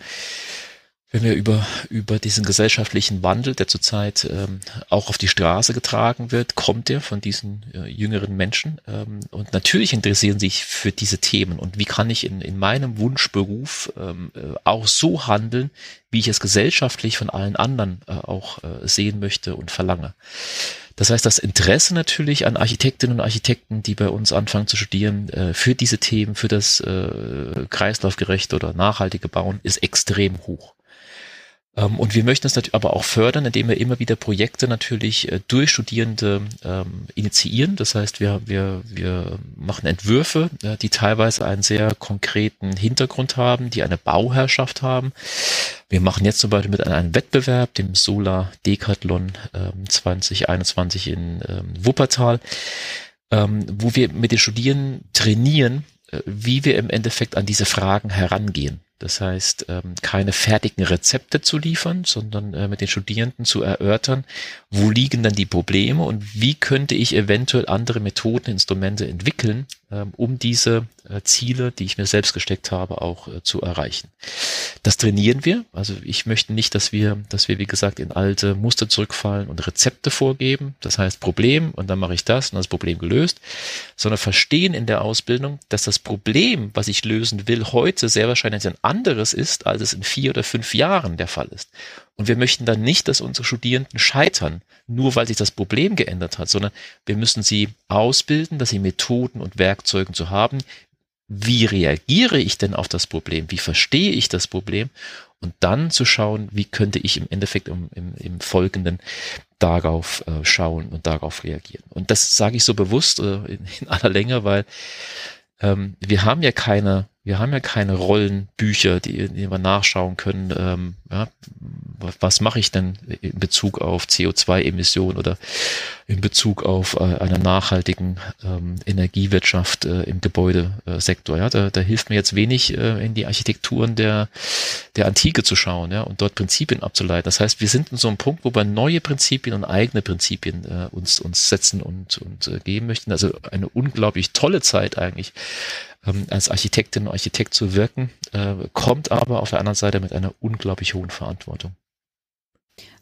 wenn wir über, über diesen gesellschaftlichen Wandel, der zurzeit ähm, auch auf die Straße getragen wird, kommt er von diesen äh, jüngeren Menschen. Ähm, und natürlich interessieren sich für diese Themen. Und wie kann ich in, in meinem Wunschberuf ähm, äh, auch so handeln, wie ich es gesellschaftlich von allen anderen äh, auch äh, sehen möchte und verlange. Das heißt, das Interesse natürlich an Architektinnen und Architekten, die bei uns anfangen zu studieren, äh, für diese Themen, für das äh, kreislaufgerechte oder nachhaltige Bauen, ist extrem hoch. Ähm, und wir möchten es natürlich aber auch fördern, indem wir immer wieder Projekte natürlich äh, durch Studierende ähm, initiieren. Das heißt, wir, wir, wir machen Entwürfe, äh, die teilweise einen sehr konkreten Hintergrund haben, die eine Bauherrschaft haben. Wir machen jetzt zum Beispiel mit einem Wettbewerb, dem Solar Decathlon ähm, 2021 in ähm, Wuppertal, ähm, wo wir mit den Studierenden trainieren, äh, wie wir im Endeffekt an diese Fragen herangehen. Das heißt, ähm, keine fertigen Rezepte zu liefern, sondern äh, mit den Studierenden zu erörtern, wo liegen dann die Probleme und wie könnte ich eventuell andere Methoden, Instrumente entwickeln, um diese äh, Ziele, die ich mir selbst gesteckt habe, auch äh, zu erreichen. Das trainieren wir. Also ich möchte nicht, dass wir, dass wir, wie gesagt, in alte Muster zurückfallen und Rezepte vorgeben. Das heißt Problem und dann mache ich das und das Problem gelöst, sondern verstehen in der Ausbildung, dass das Problem, was ich lösen will, heute sehr wahrscheinlich ein anderes ist, als es in vier oder fünf Jahren der Fall ist. Und wir möchten dann nicht, dass unsere Studierenden scheitern, nur weil sich das Problem geändert hat, sondern wir müssen sie ausbilden, dass sie Methoden und Werkzeuge zu haben. Wie reagiere ich denn auf das Problem? Wie verstehe ich das Problem? Und dann zu schauen, wie könnte ich im Endeffekt im, im, im Folgenden darauf äh, schauen und darauf reagieren. Und das sage ich so bewusst äh, in, in aller Länge, weil ähm, wir haben ja keine wir haben ja keine Rollenbücher, die, die wir nachschauen können. Ähm, ja, was mache ich denn in Bezug auf CO2-Emissionen oder in Bezug auf äh, einer nachhaltigen ähm, Energiewirtschaft äh, im Gebäudesektor? Ja, da, da hilft mir jetzt wenig, äh, in die Architekturen der der Antike zu schauen, ja, und dort Prinzipien abzuleiten. Das heißt, wir sind in so einem Punkt, wo wir neue Prinzipien und eigene Prinzipien äh, uns uns setzen und und äh, geben möchten. Also eine unglaublich tolle Zeit eigentlich ähm, als Architektin und Architekt zu wirken, äh, kommt aber auf der anderen Seite mit einer unglaublich hohen Verantwortung.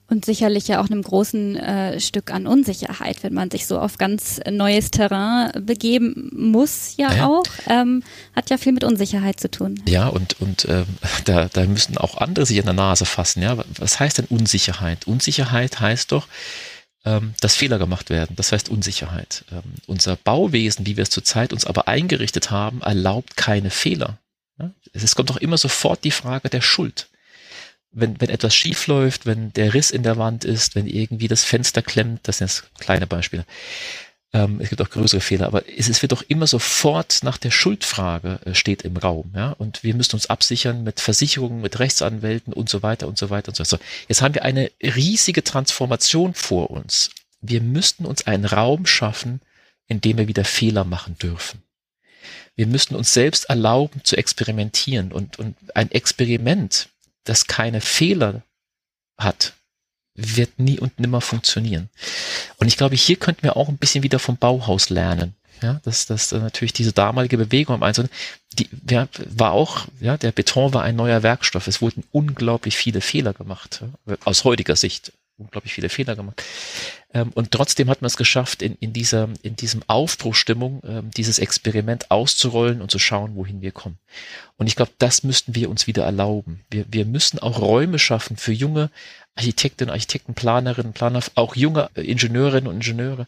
Und sicherlich ja auch einem großen äh, Stück an Unsicherheit, wenn man sich so auf ganz neues Terrain begeben muss, ja, ja. auch. Ähm, hat ja viel mit Unsicherheit zu tun. Ja, und, und ähm, (laughs) da, da müssen auch andere sich an der Nase fassen. Ja, Was heißt denn Unsicherheit? Unsicherheit heißt doch, ähm, dass Fehler gemacht werden. Das heißt Unsicherheit. Ähm, unser Bauwesen, wie wir es zurzeit uns aber eingerichtet haben, erlaubt keine Fehler. Ja? Es kommt doch immer sofort die Frage der Schuld. Wenn, wenn etwas schief läuft, wenn der Riss in der Wand ist, wenn irgendwie das Fenster klemmt, das sind jetzt kleine Beispiele, ähm, es gibt auch größere Fehler, aber es, es wird doch immer sofort nach der Schuldfrage äh, steht im Raum, ja. Und wir müssen uns absichern mit Versicherungen, mit Rechtsanwälten und so weiter und so weiter und so weiter. Jetzt haben wir eine riesige Transformation vor uns. Wir müssten uns einen Raum schaffen, in dem wir wieder Fehler machen dürfen. Wir müssten uns selbst erlauben zu experimentieren und, und ein Experiment, das keine Fehler hat, wird nie und nimmer funktionieren. Und ich glaube, hier könnten wir auch ein bisschen wieder vom Bauhaus lernen. Ja, dass, dass natürlich diese damalige Bewegung am Einzelnen, die ja, war auch, ja, der Beton war ein neuer Werkstoff. Es wurden unglaublich viele Fehler gemacht, aus heutiger Sicht unglaublich viele Fehler gemacht. Ähm, und trotzdem hat man es geschafft, in, in dieser, in diesem Aufbruchstimmung ähm, dieses Experiment auszurollen und zu schauen, wohin wir kommen. Und ich glaube, das müssten wir uns wieder erlauben. Wir, wir müssen auch Räume schaffen für junge Architektinnen, Architekten, Planerinnen, Planer, auch junge Ingenieurinnen und Ingenieure,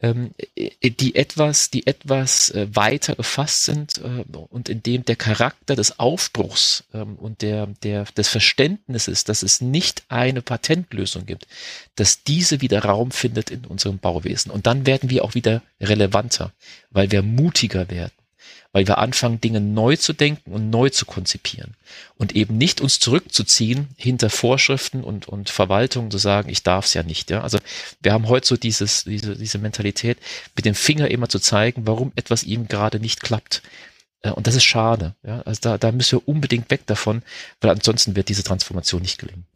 ähm, äh, die etwas, die etwas äh, weiter gefasst sind äh, und in dem der Charakter des Aufbruchs ähm, und der, der, des Verständnisses, dass es nicht eine Patentlösung gibt, dass diese wieder Raum findet in unserem Bauwesen. Und dann werden wir auch wieder relevanter, weil wir mutiger werden weil wir anfangen, Dinge neu zu denken und neu zu konzipieren und eben nicht uns zurückzuziehen hinter Vorschriften und, und Verwaltungen zu sagen, ich darf es ja nicht. Ja? Also wir haben heute so dieses, diese, diese Mentalität, mit dem Finger immer zu zeigen, warum etwas ihm gerade nicht klappt. Äh, und das ist schade. Ja? Also da, da müssen wir unbedingt weg davon, weil ansonsten wird diese Transformation nicht gelingen.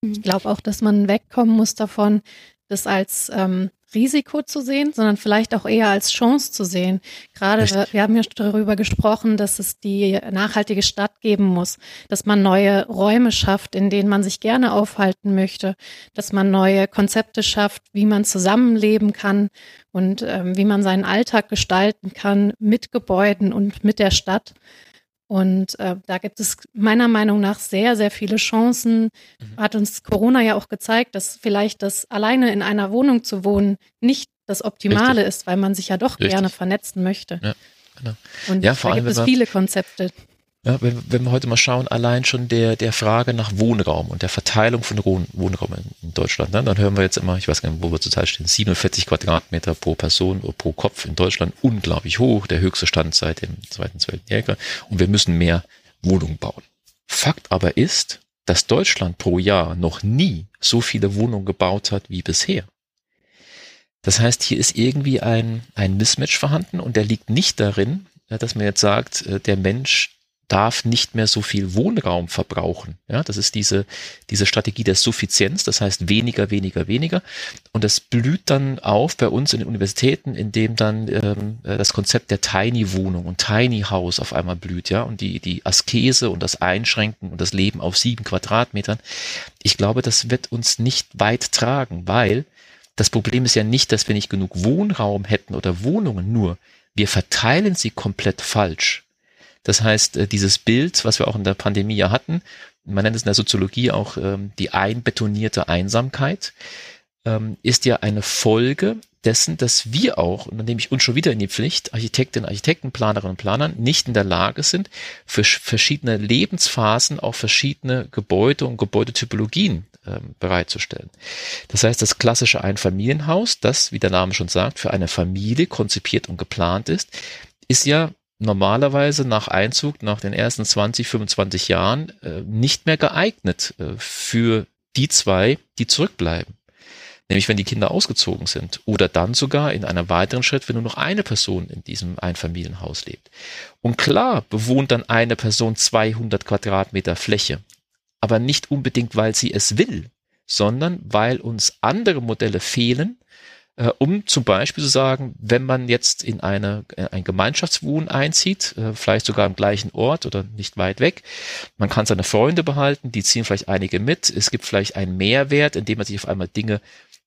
Ich glaube auch, dass man wegkommen muss davon, das als ähm, Risiko zu sehen, sondern vielleicht auch eher als Chance zu sehen. Gerade Richtig. wir haben ja darüber gesprochen, dass es die nachhaltige Stadt geben muss, dass man neue Räume schafft, in denen man sich gerne aufhalten möchte, dass man neue Konzepte schafft, wie man zusammenleben kann und ähm, wie man seinen Alltag gestalten kann mit Gebäuden und mit der Stadt. Und äh, da gibt es meiner Meinung nach sehr, sehr viele Chancen. Mhm. Hat uns Corona ja auch gezeigt, dass vielleicht das alleine in einer Wohnung zu wohnen nicht das Optimale Richtig. ist, weil man sich ja doch Richtig. gerne vernetzen möchte. Ja, genau. Und ja, da gibt es viele Konzepte. Ja, wenn, wenn wir heute mal schauen, allein schon der, der Frage nach Wohnraum und der Verteilung von Wohnraum in, in Deutschland, ne, dann hören wir jetzt immer, ich weiß gar nicht, wo wir zurzeit stehen, 47 Quadratmeter pro Person oder pro Kopf in Deutschland, unglaublich hoch, der höchste Stand seit dem Zweiten Weltkrieg und wir müssen mehr Wohnungen bauen. Fakt aber ist, dass Deutschland pro Jahr noch nie so viele Wohnungen gebaut hat wie bisher. Das heißt, hier ist irgendwie ein, ein Mismatch vorhanden und der liegt nicht darin, dass man jetzt sagt, der Mensch darf nicht mehr so viel Wohnraum verbrauchen. Ja, das ist diese, diese Strategie der Suffizienz, das heißt weniger, weniger, weniger. Und das blüht dann auf bei uns in den Universitäten, indem dann ähm, das Konzept der Tiny Wohnung und Tiny House auf einmal blüht, ja, und die, die Askese und das Einschränken und das Leben auf sieben Quadratmetern. Ich glaube, das wird uns nicht weit tragen, weil das Problem ist ja nicht, dass wir nicht genug Wohnraum hätten oder Wohnungen, nur wir verteilen sie komplett falsch. Das heißt, äh, dieses Bild, was wir auch in der Pandemie ja hatten, man nennt es in der Soziologie auch ähm, die einbetonierte Einsamkeit, ähm, ist ja eine Folge dessen, dass wir auch, und dann nehme ich uns schon wieder in die Pflicht, Architektinnen, Architekten, Planerinnen und Planern, nicht in der Lage sind, für verschiedene Lebensphasen auch verschiedene Gebäude und Gebäudetypologien ähm, bereitzustellen. Das heißt, das klassische Einfamilienhaus, das, wie der Name schon sagt, für eine Familie konzipiert und geplant ist, ist ja normalerweise nach Einzug, nach den ersten 20, 25 Jahren, äh, nicht mehr geeignet äh, für die zwei, die zurückbleiben. Nämlich wenn die Kinder ausgezogen sind oder dann sogar in einem weiteren Schritt, wenn nur noch eine Person in diesem Einfamilienhaus lebt. Und klar bewohnt dann eine Person 200 Quadratmeter Fläche, aber nicht unbedingt, weil sie es will, sondern weil uns andere Modelle fehlen, äh, um zum Beispiel zu sagen, wenn man jetzt in eine, äh, ein Gemeinschaftswohn einzieht, äh, vielleicht sogar am gleichen Ort oder nicht weit weg, man kann seine Freunde behalten, die ziehen vielleicht einige mit, es gibt vielleicht einen Mehrwert, indem man sich auf einmal Dinge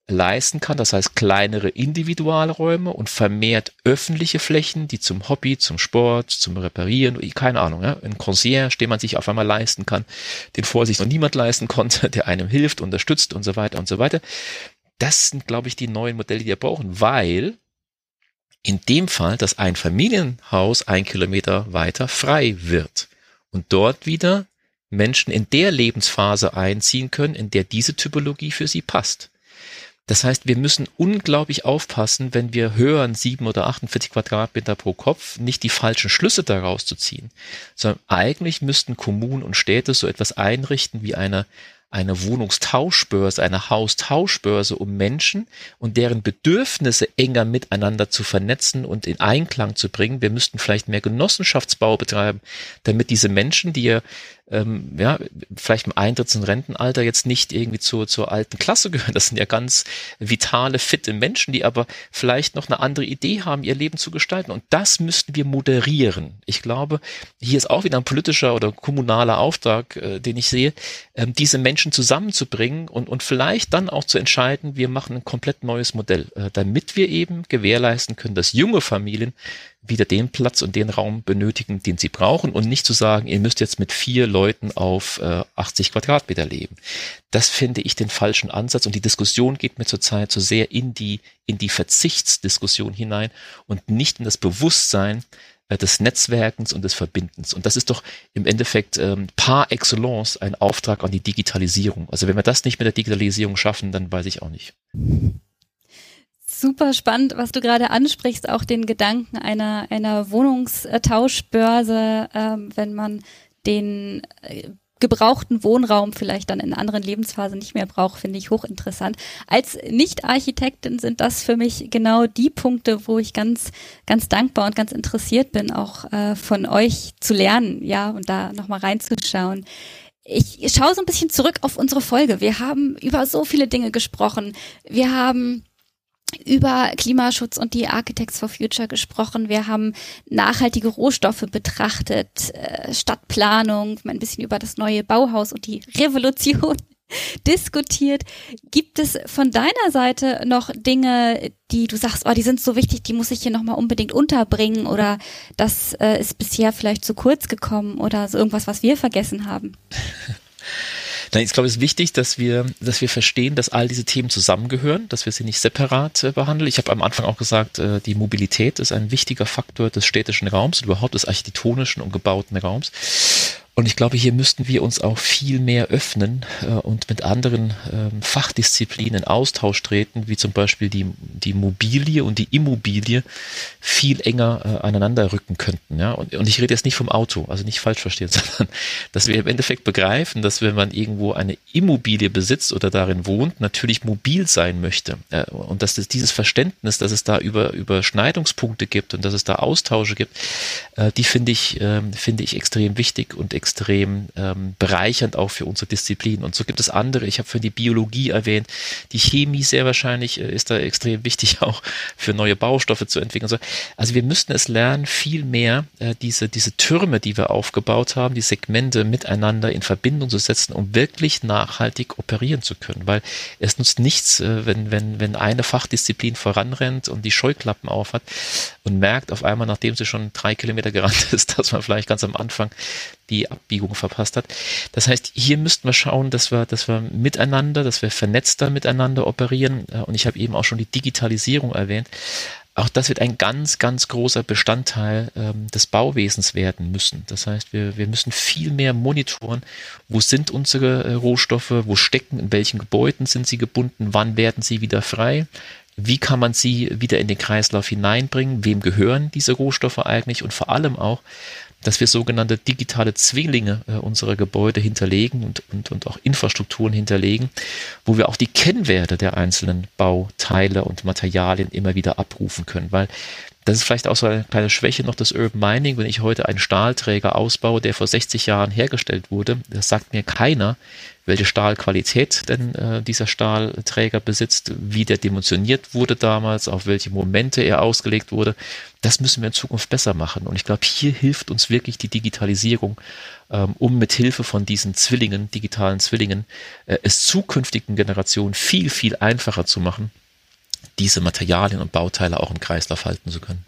leisten kann, das heißt kleinere Individualräume und vermehrt öffentliche Flächen, die zum Hobby, zum Sport, zum Reparieren, keine Ahnung, ja, ein Concierge, den man sich auf einmal leisten kann, den vor sich noch niemand leisten konnte, (laughs) der einem hilft, unterstützt und so weiter und so weiter das sind, glaube ich, die neuen Modelle, die wir brauchen, weil in dem Fall das Einfamilienhaus ein Kilometer weiter frei wird und dort wieder Menschen in der Lebensphase einziehen können, in der diese Typologie für sie passt. Das heißt, wir müssen unglaublich aufpassen, wenn wir hören, sieben oder 48 Quadratmeter pro Kopf, nicht die falschen Schlüsse daraus zu ziehen, sondern eigentlich müssten Kommunen und Städte so etwas einrichten wie eine eine Wohnungstauschbörse, eine Haustauschbörse, um Menschen und deren Bedürfnisse enger miteinander zu vernetzen und in Einklang zu bringen. Wir müssten vielleicht mehr Genossenschaftsbau betreiben, damit diese Menschen, die ja ähm, ja, vielleicht im Eintritts- und Rentenalter jetzt nicht irgendwie zur, zur alten Klasse gehören. Das sind ja ganz vitale, fitte Menschen, die aber vielleicht noch eine andere Idee haben, ihr Leben zu gestalten. Und das müssten wir moderieren. Ich glaube, hier ist auch wieder ein politischer oder kommunaler Auftrag, äh, den ich sehe, ähm, diese Menschen zusammenzubringen und, und vielleicht dann auch zu entscheiden, wir machen ein komplett neues Modell, äh, damit wir eben gewährleisten können, dass junge Familien wieder den Platz und den Raum benötigen, den sie brauchen und nicht zu sagen, ihr müsst jetzt mit vier Leuten auf äh, 80 Quadratmeter leben. Das finde ich den falschen Ansatz und die Diskussion geht mir zurzeit so sehr in die, in die Verzichtsdiskussion hinein und nicht in das Bewusstsein äh, des Netzwerkens und des Verbindens. Und das ist doch im Endeffekt ähm, par excellence ein Auftrag an die Digitalisierung. Also wenn wir das nicht mit der Digitalisierung schaffen, dann weiß ich auch nicht super spannend, was du gerade ansprichst, auch den Gedanken einer, einer Wohnungstauschbörse, ähm, wenn man den äh, gebrauchten Wohnraum vielleicht dann in anderen Lebensphasen nicht mehr braucht, finde ich hochinteressant. Als Nicht-Architektin sind das für mich genau die Punkte, wo ich ganz, ganz dankbar und ganz interessiert bin, auch äh, von euch zu lernen, ja, und da nochmal reinzuschauen. Ich schaue so ein bisschen zurück auf unsere Folge. Wir haben über so viele Dinge gesprochen. Wir haben über Klimaschutz und die Architects for Future gesprochen. Wir haben nachhaltige Rohstoffe betrachtet, äh, Stadtplanung, ein bisschen über das neue Bauhaus und die Revolution (laughs) diskutiert. Gibt es von deiner Seite noch Dinge, die du sagst, oh, die sind so wichtig, die muss ich hier nochmal unbedingt unterbringen oder das äh, ist bisher vielleicht zu kurz gekommen oder so irgendwas, was wir vergessen haben? (laughs) Nein, ich glaube, es ist wichtig, dass wir, dass wir verstehen, dass all diese Themen zusammengehören, dass wir sie nicht separat äh, behandeln. Ich habe am Anfang auch gesagt, äh, die Mobilität ist ein wichtiger Faktor des städtischen Raums und überhaupt des architektonischen und gebauten Raums. Und ich glaube, hier müssten wir uns auch viel mehr öffnen äh, und mit anderen ähm, Fachdisziplinen in Austausch treten, wie zum Beispiel die, die Mobilie und die Immobilie viel enger äh, aneinander rücken könnten. Ja? Und, und ich rede jetzt nicht vom Auto, also nicht falsch verstehen, (laughs) sondern dass wir im Endeffekt begreifen, dass wenn man irgendwo eine Immobilie besitzt oder darin wohnt, natürlich mobil sein möchte. Äh, und dass das, dieses Verständnis, dass es da über Überschneidungspunkte gibt und dass es da Austausche gibt, äh, die finde ich, äh, finde ich extrem wichtig und extrem extrem ähm, bereichernd auch für unsere Disziplin. Und so gibt es andere. Ich habe für die Biologie erwähnt. Die Chemie sehr wahrscheinlich äh, ist da extrem (laughs) wichtig auch für neue Baustoffe zu entwickeln. Also wir müssten es lernen, viel mehr äh, diese, diese Türme, die wir aufgebaut haben, die Segmente miteinander in Verbindung zu setzen, um wirklich nachhaltig operieren zu können. Weil es nutzt nichts, äh, wenn, wenn, wenn eine Fachdisziplin voranrennt und die Scheuklappen aufhat und merkt auf einmal, nachdem sie schon drei Kilometer gerannt (laughs) ist, dass man vielleicht ganz am Anfang die Abbiegung verpasst hat. Das heißt, hier müssten wir schauen, dass wir, dass wir miteinander, dass wir vernetzter miteinander operieren. Äh, und ich habe eben auch schon die Digitalisierung erwähnt. Auch das wird ein ganz, ganz großer Bestandteil ähm, des Bauwesens werden müssen. Das heißt, wir, wir müssen viel mehr monitoren, wo sind unsere äh, Rohstoffe, wo stecken, in welchen Gebäuden sind sie gebunden, wann werden sie wieder frei, wie kann man sie wieder in den Kreislauf hineinbringen, wem gehören diese Rohstoffe eigentlich und vor allem auch, dass wir sogenannte digitale Zwillinge äh, unserer Gebäude hinterlegen und, und, und auch Infrastrukturen hinterlegen, wo wir auch die Kennwerte der einzelnen Bauteile und Materialien immer wieder abrufen können. Weil das ist vielleicht auch so eine kleine Schwäche noch des Urban Mining. Wenn ich heute einen Stahlträger ausbaue, der vor 60 Jahren hergestellt wurde, das sagt mir keiner, welche Stahlqualität denn äh, dieser Stahlträger besitzt, wie der dimensioniert wurde damals, auf welche Momente er ausgelegt wurde. Das müssen wir in Zukunft besser machen. Und ich glaube, hier hilft uns wirklich die Digitalisierung, ähm, um mit Hilfe von diesen Zwillingen, digitalen Zwillingen, äh, es zukünftigen Generationen viel, viel einfacher zu machen, diese Materialien und Bauteile auch im Kreislauf halten zu können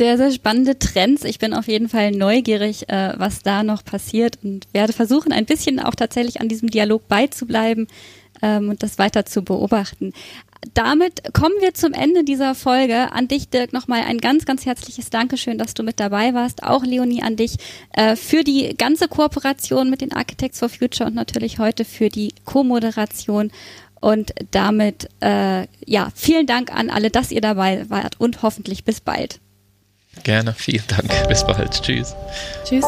sehr, sehr spannende Trends. Ich bin auf jeden Fall neugierig, äh, was da noch passiert und werde versuchen, ein bisschen auch tatsächlich an diesem Dialog beizubleiben ähm, und das weiter zu beobachten. Damit kommen wir zum Ende dieser Folge. An dich, Dirk, nochmal ein ganz, ganz herzliches Dankeschön, dass du mit dabei warst. Auch Leonie an dich äh, für die ganze Kooperation mit den Architects for Future und natürlich heute für die Co-Moderation. Und damit, äh, ja, vielen Dank an alle, dass ihr dabei wart und hoffentlich bis bald. Gerne, vielen Dank. Bis bald. Tschüss. Tschüss.